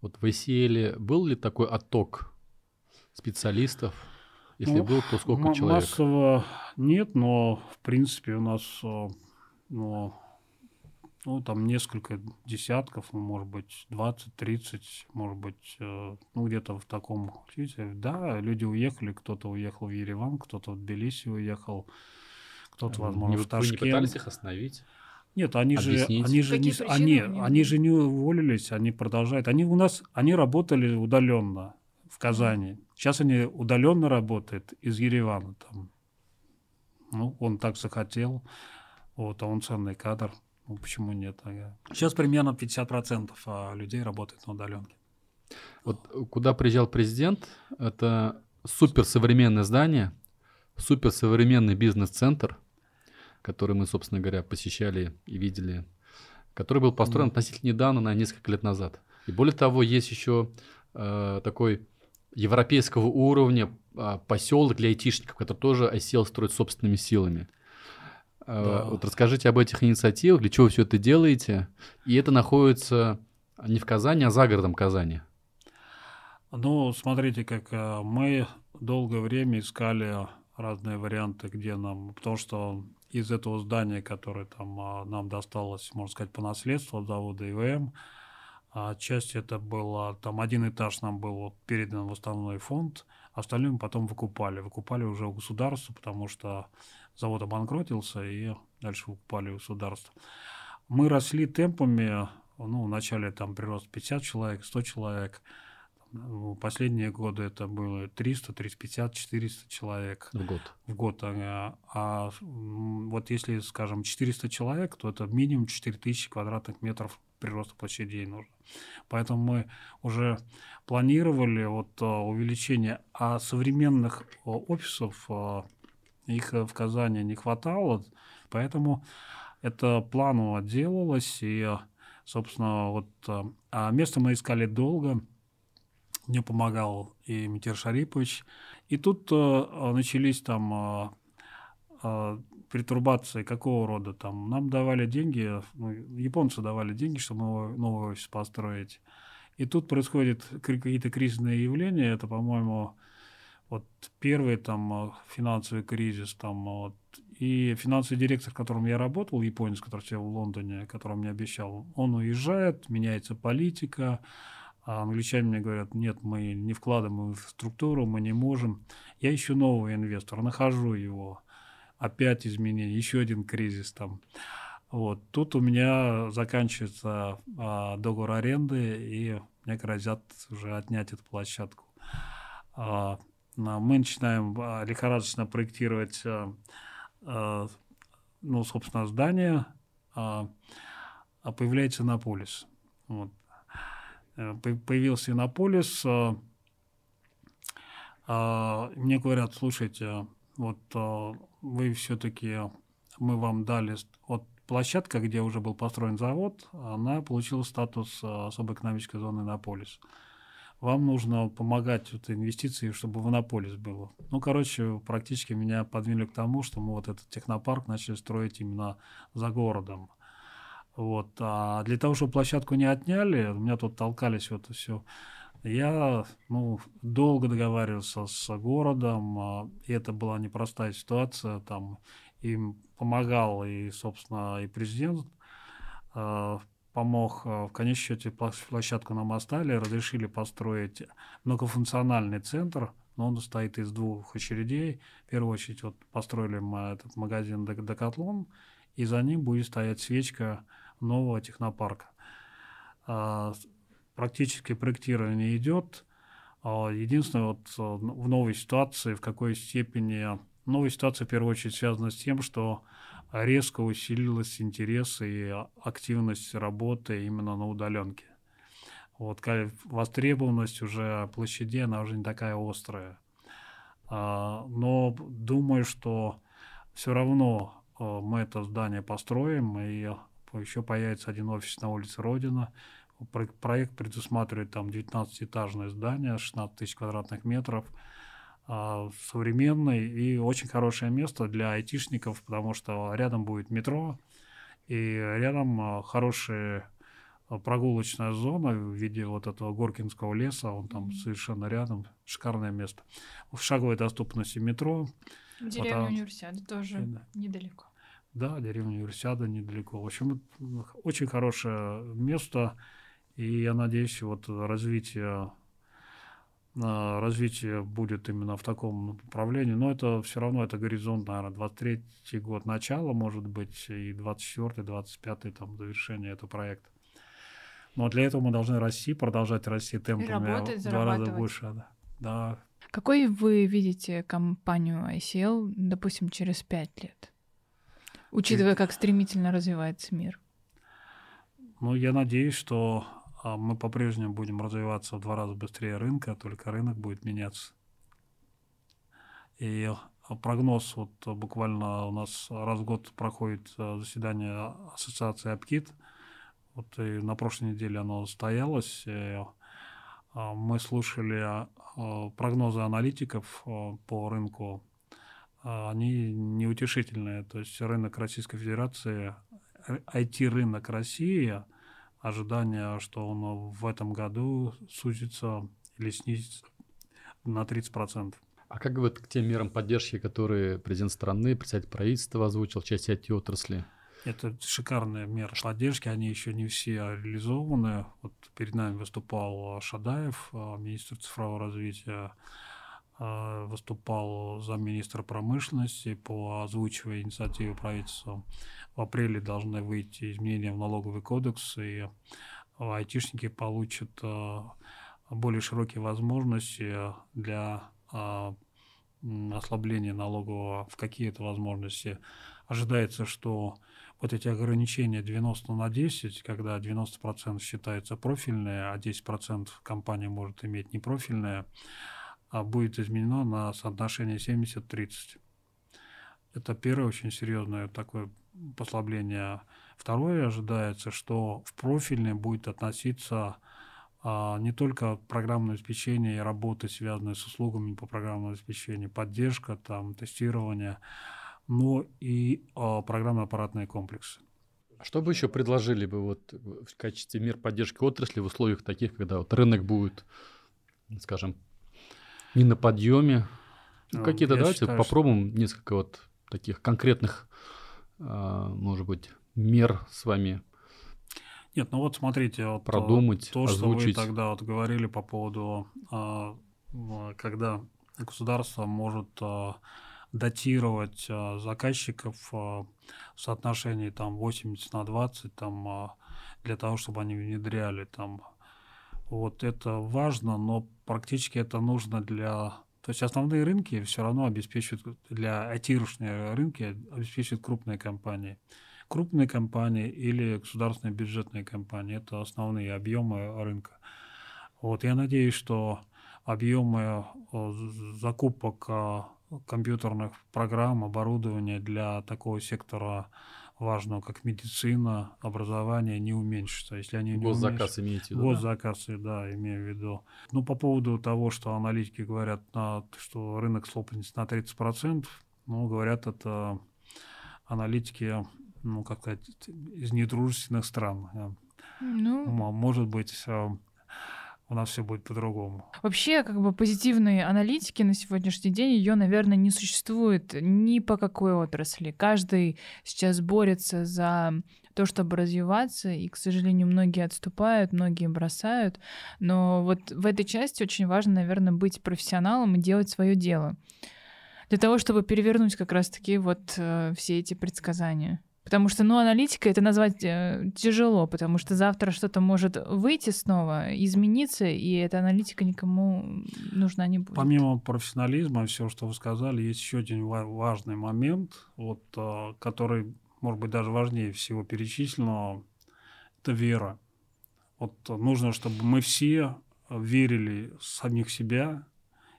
Вот в ICL был ли такой отток специалистов? Если ну, был, то сколько м- человек? Массово нет, но в принципе у нас э, ну, ну, там несколько десятков, ну, может быть, 20-30, может быть, э, ну, где-то в таком. Да, люди уехали, кто-то уехал в Ереван, кто-то в Тбилиси уехал, кто-то, возможно, не, в Ташкент. Вы не пытались их остановить? Нет, они же, они же не, они, они же не уволились, они продолжают. Они у нас, они работали удаленно в Казани. Сейчас они удаленно работают из Еревана там. Ну, он так захотел. Вот, а он ценный кадр. Ну, почему нет? Сейчас примерно 50% а, людей работает на удаленке. Вот куда приезжал президент, это суперсовременное здание, суперсовременный бизнес-центр, который мы, собственно говоря, посещали и видели, который был построен mm. относительно недавно, на несколько лет назад. И более того, есть еще э, такой европейского уровня э, поселок для айтишников, который тоже осел строит собственными силами. Да. Вот расскажите об этих инициативах, для чего вы все это делаете. И это находится не в Казани, а за городом Казани. Ну, смотрите, как э, мы долгое время искали разные варианты, где нам, потому что из этого здания, которое там э, нам досталось, можно сказать, по наследству от завода ИВМ, а часть это было, там один этаж нам был передан в основной фонд, остальное мы потом выкупали. Выкупали уже у государства, потому что завод обанкротился, и дальше выкупали государство. Мы росли темпами, ну, вначале там прирост 50 человек, 100 человек, Последние годы это было 300, 350, 400 человек. В год. В год. А, а вот если, скажем, 400 человек, то это минимум 4000 квадратных метров прироста площадей нужно. Поэтому мы уже планировали вот а, увеличение, а современных а, офисов их в Казани не хватало, поэтому это планово делалось, и, собственно, вот а место мы искали долго, мне помогал и Митер Шарипович, и тут начались там перетурбации какого рода там. Нам давали деньги, ну, японцы давали деньги, чтобы новый, новый офис построить. И тут происходят какие-то кризисные явления. Это, по-моему, вот первый там э, финансовый кризис, там вот, и финансовый директор, с которым я работал, японец, который сидел в Лондоне, который мне обещал, он уезжает, меняется политика, а англичане мне говорят, нет, мы не вкладываем в структуру, мы не можем. Я ищу нового инвестора, нахожу его, опять изменения, еще один кризис там. Вот. Тут у меня заканчивается а, договор аренды, и мне грозят уже отнять эту площадку. А, мы начинаем а, лихорадочно проектировать, а, а, ну, собственно, здание, а появляется Иннополис. Вот. Э, появился Иннополис. Мне говорят, слушайте, вот вы все-таки, мы вам дали, вот площадка, где уже был построен завод, она получила статус особой экономической зоны Иннополис. вам нужно помогать вот инвестиции, чтобы в Иннополис было. Ну, короче, практически меня подвинули к тому, что мы вот этот технопарк начали строить именно за городом. Вот. А для того, чтобы площадку не отняли, у меня тут толкались вот все. Я ну, долго договаривался с городом, а, и это была непростая ситуация. Там им помогал и, собственно, и президент а, помог. А, в конечном счете площадку нам оставили, разрешили построить многофункциональный центр, но он состоит из двух очередей. В первую очередь вот построили мы этот магазин Декатлон, и за ним будет стоять свечка нового технопарка. А, практически проектирование идет. Единственное, вот в новой ситуации, в какой степени... Новая ситуация, в первую очередь, связана с тем, что резко усилилась интерес и активность работы именно на удаленке. Вот востребованность уже площади, она уже не такая острая. А, но думаю, что все равно а, мы это здание построим, и еще появится один офис на улице Родина. Проект предусматривает там 19-этажное здание, 16 тысяч квадратных метров – а, современный и очень хорошее место для айтишников, потому что рядом будет метро, и рядом а, хорошая прогулочная зона в виде вот этого Горкинского леса, он там совершенно рядом, шикарное место. В шаговой доступности метро. Деревня вот, Универсиада тоже да. недалеко. Да, деревня Универсиада недалеко. В общем, очень хорошее место, и я надеюсь, вот развитие развитие будет именно в таком направлении, но это все равно это горизонт, наверное, 23 год начала, может быть, и 24 25 там завершение этого проекта. Но для этого мы должны расти, продолжать расти темпами работать, в два раза больше. Да. да. Какой вы видите компанию ICL, допустим, через пять лет, учитывая, как стремительно развивается мир? Ну, я надеюсь, что а мы по-прежнему будем развиваться в два раза быстрее рынка, только рынок будет меняться. И а, прогноз, вот буквально у нас раз в год проходит а, заседание ассоциации Апкит, вот и на прошлой неделе оно состоялось, и мы слушали прогнозы аналитиков по рынку, они неутешительные, то есть рынок Российской Федерации, IT-рынок России – ожидание, что он в этом году сузится или снизится на 30%. А как вот к тем мерам поддержки, которые президент страны, председатель правительства озвучил в части IT-отрасли? Это шикарные меры поддержки, они еще не все реализованы. Вот перед нами выступал Шадаев, а, министр цифрового развития, выступал замминистра промышленности по озвучивая инициативы правительства в апреле должны выйти изменения в налоговый кодекс, и айтишники получат э, более широкие возможности для э, ослабления налогового в какие-то возможности. Ожидается, что вот эти ограничения 90 на 10, когда 90% считается профильные, а 10% компания может иметь непрофильное, а будет изменено на соотношение 70-30. Это первое очень серьезное такое послабление. Второе ожидается, что в профильное будет относиться а, не только программное обеспечение и работы, связанные с услугами по программному обеспечению, поддержка, там, тестирование, но и а, программно-аппаратные комплексы. А что бы еще предложили бы вот в качестве мер поддержки отрасли в условиях таких, когда вот рынок будет, скажем, не на подъеме? Ну, Какие-то давайте считаю, попробуем что... несколько вот таких конкретных а, может быть, мер с вами нет, ну вот смотрите, вот продумать, то, озвучить. что вы тогда вот говорили по поводу, а, когда государство может а, датировать заказчиков в соотношении там 80 на 20 там для того, чтобы они внедряли там. Вот это важно, но практически это нужно для то есть основные рынки все равно обеспечивают, для айтишные рынки обеспечивают крупные компании. Крупные компании или государственные бюджетные компании – это основные объемы рынка. Вот, я надеюсь, что объемы закупок компьютерных программ, оборудования для такого сектора важного, как медицина, образование, не уменьшится. Если они не Госзаказ имеете в виду? Госзаказ, да? да, имею в виду. Ну, по поводу того, что аналитики говорят, на, что рынок слопнется на 30%, ну, говорят, это аналитики, ну, как сказать, из недружественных стран. Ну... Может быть, э, у нас все будет по-другому. Вообще, как бы позитивной аналитики на сегодняшний день ее, наверное, не существует ни по какой отрасли. Каждый сейчас борется за то, чтобы развиваться, и, к сожалению, многие отступают, многие бросают. Но вот в этой части очень важно, наверное, быть профессионалом и делать свое дело для того, чтобы перевернуть как раз-таки вот э, все эти предсказания. Потому что, ну, аналитика это назвать э, тяжело, потому что завтра что-то может выйти снова, измениться, и эта аналитика никому нужна не будет. Помимо профессионализма, все, что вы сказали, есть еще один важный момент, вот, э, который, может быть, даже важнее всего перечисленного, это вера. Вот нужно, чтобы мы все верили в самих себя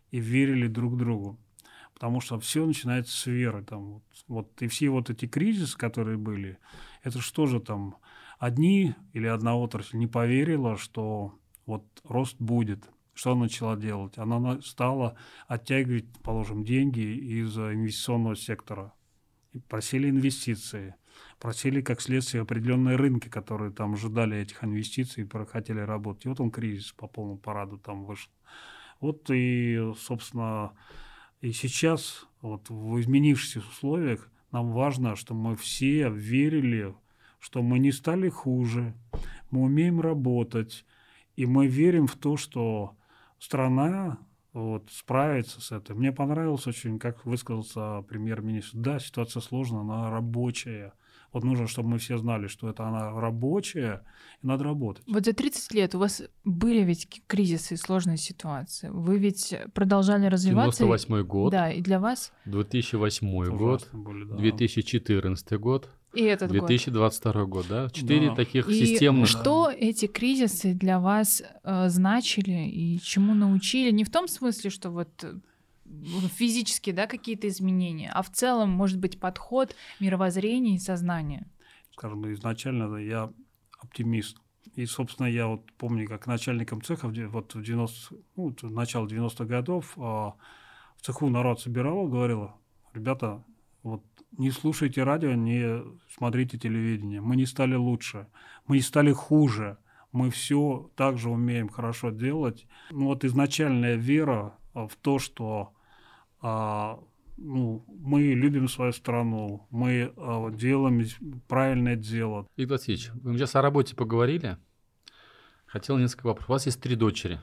и верили друг другу потому что все начинается с веры. Там, вот, вот, и все вот эти кризисы, которые были, это что же там, одни или одна отрасль не поверила, что вот рост будет. Что она начала делать? Она стала оттягивать, положим, деньги из инвестиционного сектора. Просили инвестиции. Просили, как следствие, определенные рынки, которые там ожидали этих инвестиций и хотели работать. И вот он кризис по полному параду там вышел. Вот и, собственно, и сейчас, вот в изменившихся условиях, нам важно, что мы все верили, что мы не стали хуже, мы умеем работать, и мы верим в то, что страна вот, справится с этим. Мне понравилось очень, как высказался премьер-министр. Да, ситуация сложная, она рабочая – вот нужно, чтобы мы все знали, что это она рабочая, и надо работать. Вот за 30 лет у вас были ведь кризисы и сложные ситуации. Вы ведь продолжали развиваться. 98 год. Да, и для вас? 2008 год, были, да. 2014 год. И этот 2022 год, год да? Четыре да. таких и системных. Что эти кризисы для вас э, значили и чему научили? Не в том смысле, что вот физически, да, какие-то изменения, а в целом, может быть, подход, мировоззрение и сознание? Скажем, изначально я оптимист. И, собственно, я вот помню, как начальником цеха вот в 90, ну, начало 90-х годов а, в цеху народ собирал, говорил, ребята, вот не слушайте радио, не смотрите телевидение. Мы не стали лучше, мы не стали хуже. Мы все также умеем хорошо делать. Ну вот изначальная вера в то, что а, ну, мы любим свою страну, мы а, делаем правильное дело. Игорь Васильевич, вы сейчас о работе поговорили. Хотел несколько вопросов. У вас есть три дочери.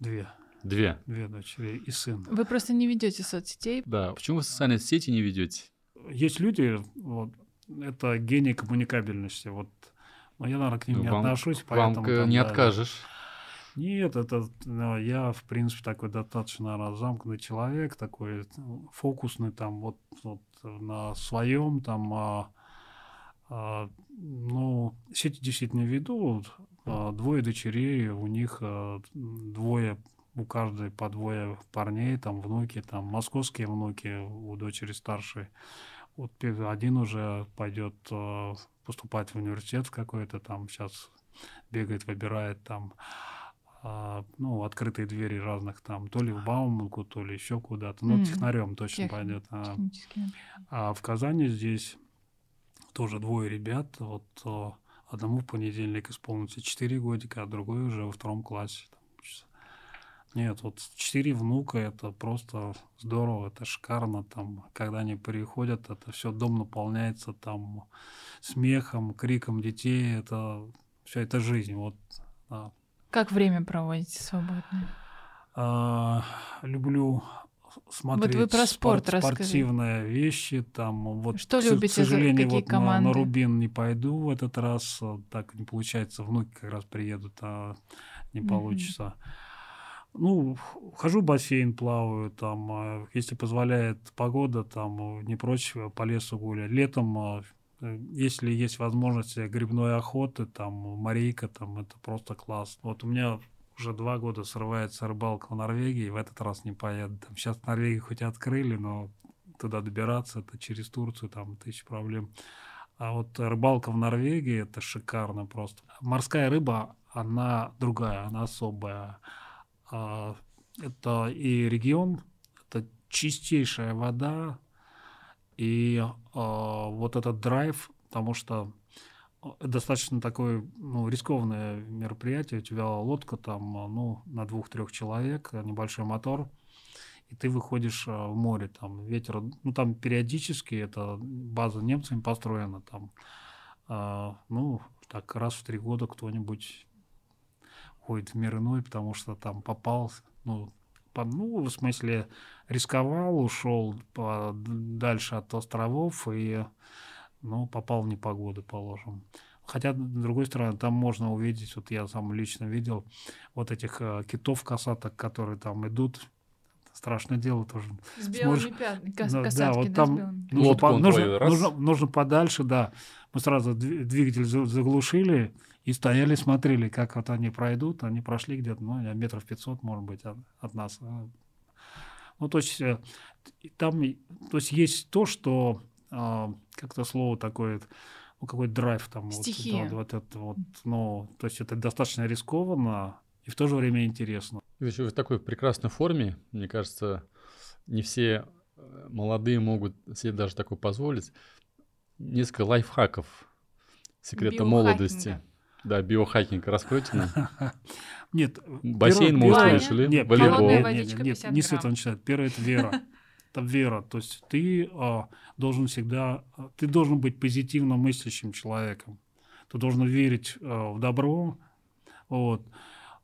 Две. Две. Две дочери и сын. Вы просто не ведете соцсетей. Да. Почему вы социальные сети не ведете? Есть люди, вот, это гений коммуникабельности. Вот, но я, наверное, к ним вам, не отношусь. Поэтому, вам там, не да, откажешь. Нет, это ну, я, в принципе, такой достаточно разамкнутый человек, такой фокусный там вот, вот на своем там, а, а, ну, сети действительно веду. А, двое дочерей, у них а, двое, у каждой по двое парней, там внуки, там московские внуки у дочери старшей. Вот один уже пойдет поступать в университет какой-то там сейчас бегает, выбирает там. А, ну, открытые двери разных там, то ли в Бауманку, то ли еще куда-то. Ну, технарем точно Тех... пойдет. А, а в Казани здесь тоже двое ребят. Вот одному в понедельник исполнится 4 годика, а другой уже во втором классе. Нет, вот четыре внука это просто здорово, это шикарно. Там, когда они приходят, это все дом наполняется там смехом, криком детей. Это все это жизнь. Вот, да. Как время проводите свободное? А, люблю смотреть вот вы про спорт спорт, спортивные вещи. Там, вот, Что к, любите? К сожалению, какие вот команды? На, на Рубин не пойду в этот раз. Так не получается. Внуки как раз приедут, а не mm-hmm. получится. Ну, хожу в бассейн, плаваю, там, а, если позволяет погода, там, не прочь по лесу гулять. Летом а, если есть возможность грибной охоты, там, морейка, там, это просто класс. Вот у меня уже два года срывается рыбалка в Норвегии, в этот раз не поеду. Там сейчас Норвегию хоть открыли, но туда добираться, это через Турцию, там тысяча проблем. А вот рыбалка в Норвегии, это шикарно просто. Морская рыба, она другая, она особая. А, это и регион, это чистейшая вода, и э, вот этот драйв, потому что достаточно такое ну, рискованное мероприятие. У тебя лодка там ну, на двух-трех человек, небольшой мотор, и ты выходишь в море, там ветер, ну там периодически это база немцами построена, там, э, ну так раз в три года кто-нибудь ходит в мир иной, потому что там попал, ну, ну, в смысле, рисковал, ушел дальше от островов и, ну, попал в непогоду, положим. Хотя, с другой стороны, там можно увидеть, вот я сам лично видел, вот этих э, китов-косаток, которые там идут, страшное дело тоже. С белыми пятнами, кос, да, да, вот да, там нужно, по, нужно, нужно, нужно подальше, да. Мы сразу двигатель заглушили, и стояли, смотрели, как вот они пройдут. Они прошли где-то, ну, метров 500, может быть, от, от нас. Ну, то есть э, там, то есть есть то, что а, как-то слово такое, ну, какой драйв там. Стихия. Вот, вот, вот это вот, ну, то есть это достаточно рискованно и в то же время интересно. Вы еще в такой прекрасной форме, мне кажется, не все э, молодые могут себе даже такое позволить. Несколько лайфхаков секрета молодости. Да, биохакинг раскройте нам. Нет. Бассейн мы решили. Нет, волейбол. Нет, нет, нет, не с этого начинать. Первое – это вера. Это вера. То есть ты а, должен всегда, ты должен быть позитивно мыслящим человеком. Ты должен верить а, в добро. Вот.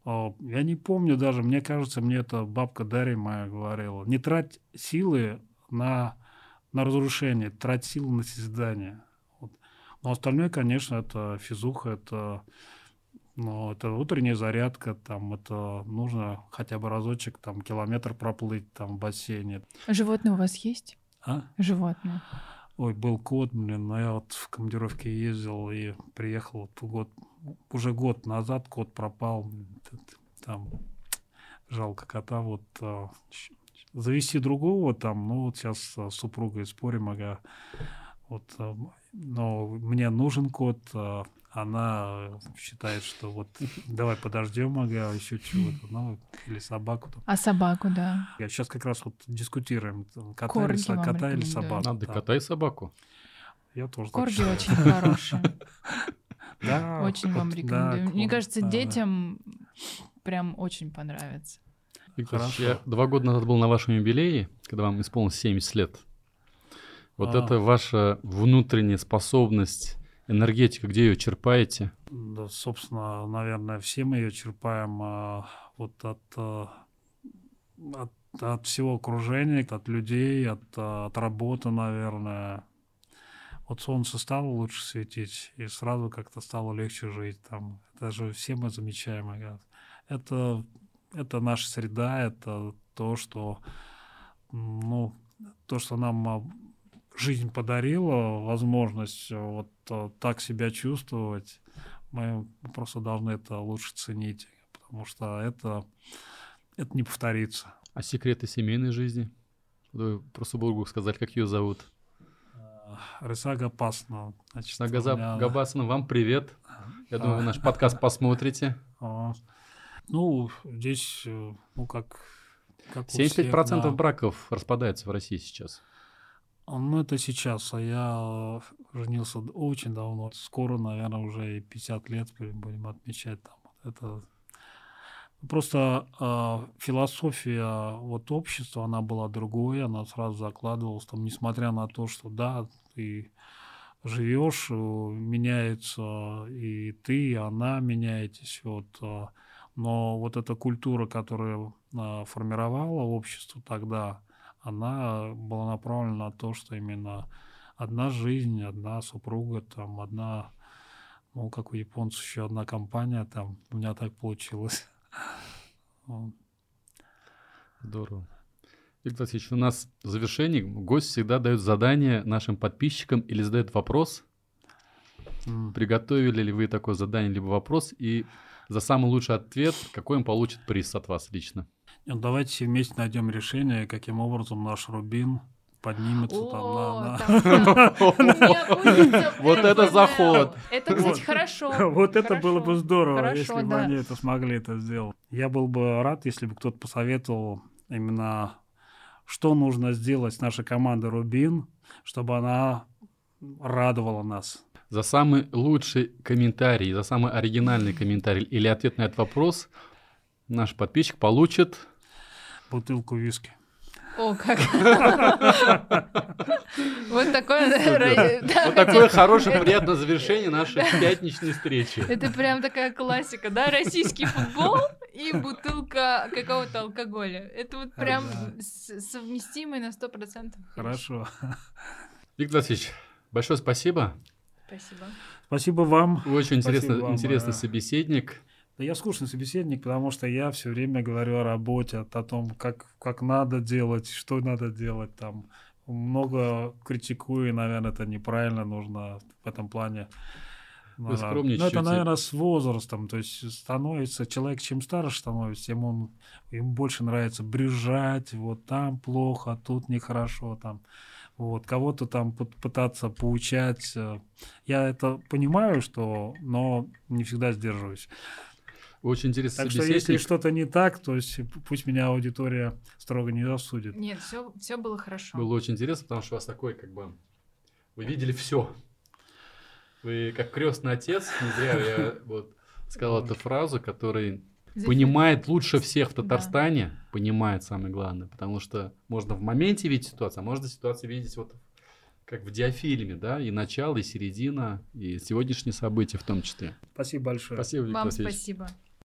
А, я не помню даже, мне кажется, мне это бабка Дарья моя говорила. Не трать силы на, на разрушение, трать силы на созидание. Но остальное, конечно, это физуха, это, ну, это утренняя зарядка, там, это нужно хотя бы разочек, там, километр проплыть там в бассейне. Животные у вас есть? А? Животные. Ой, был кот, блин, но я вот в командировке ездил и приехал вот год, уже год назад кот пропал, там жалко кота, вот а, завести другого там, ну вот сейчас с супругой спорим, ага, вот а, но мне нужен кот, а она считает, что вот давай подождем, ага, еще чего-то, ну, или собаку. А собаку, да. Я сейчас как раз вот дискутируем, кота, или, кота или собаку. Надо да. кота и собаку. Я тоже Корги очень хорошие. Да, очень вам рекомендую. Мне кажется, детям прям очень понравится. Хорошо. Я два года назад был на вашем юбилее, когда вам исполнилось 70 лет. Вот а. это ваша внутренняя способность, энергетика, где ее черпаете? Да, собственно, наверное, все мы ее черпаем а, вот от, а, от, от всего окружения, от людей, от, а, от работы, наверное. Вот солнце стало лучше светить, и сразу как-то стало легче жить. Там. Это же все мы замечаем. Это, это наша среда, это то, что, ну, то, что нам жизнь подарила возможность э, вот э, так себя чувствовать, мы просто должны это лучше ценить, потому что это, это не повторится. А секреты семейной жизни? Вы просто Богу сказать, как ее зовут? Э, Рыса Гапасна. Значит, Рыса меня... Габасна, вам привет. Я думаю, вы наш подкаст посмотрите. Ну, здесь, ну, как... как 75% всех, да. браков распадается в России сейчас. Ну, это сейчас, а я женился очень давно. Скоро, наверное, уже и 50 лет будем отмечать там. Это просто э, философия вот общества, она была другой, она сразу закладывалась там, несмотря на то, что да, ты живешь, э, меняется и ты, и она меняетесь, вот, э, но вот эта культура, которая э, формировала общество тогда, она была направлена на то, что именно одна жизнь, одна супруга, там одна, ну, как у японцев еще одна компания, там у меня так получилось. Здорово. Виктор Васильевич, у нас в завершении гость всегда дает задание нашим подписчикам или задает вопрос. Mm. Приготовили ли вы такое задание, либо вопрос, и за самый лучший ответ, какой он получит приз от вас лично? Давайте вместе найдем решение, каким образом наш Рубин поднимется там на... Вот это заход. Это, кстати, хорошо. Вот это было бы здорово, если бы они это смогли это сделать. Я был бы рад, если бы кто-то посоветовал именно, что нужно сделать нашей командой «Рубин», чтобы она радовала нас. За самый лучший комментарий, за самый оригинальный комментарий или ответ на этот вопрос наш подписчик получит... Бутылку виски. О, как. Вот такое... Вот такое хорошее, приятное завершение нашей пятничной встречи. Это прям такая классика, да? Российский футбол и бутылка какого-то алкоголя. Это вот прям совместимый на сто процентов. Хорошо. Виктор Васильевич, большое спасибо. Спасибо. Спасибо вам. Вы очень интересный, интересный собеседник. Да я скучный собеседник, потому что я все время говорю о работе, о том, как, как надо делать, что надо делать там. Много критикую, и, наверное, это неправильно, нужно в этом плане. Вы скромнее Но это, наверное, с возрастом. То есть становится человек, чем старше становится, тем он, ему больше нравится брюзжать, вот там плохо, тут нехорошо, там. Вот, кого-то там пытаться поучать. Я это понимаю, что, но не всегда сдерживаюсь. Очень интересно. Так что если что-то не так, то есть пусть меня аудитория строго не засудит. Нет, все, все было хорошо. Было очень интересно, потому что у вас такой, как бы, вы видели все. Вы как крестный отец, не зря я вот сказал эту фразу, который понимает лучше всех в Татарстане, да. понимает самое главное, потому что можно в моменте видеть ситуацию, а можно ситуацию видеть вот как в диафильме, да, и начало, и середина, и сегодняшние события в том числе. Спасибо большое. Спасибо, Виктор Вам спасибо.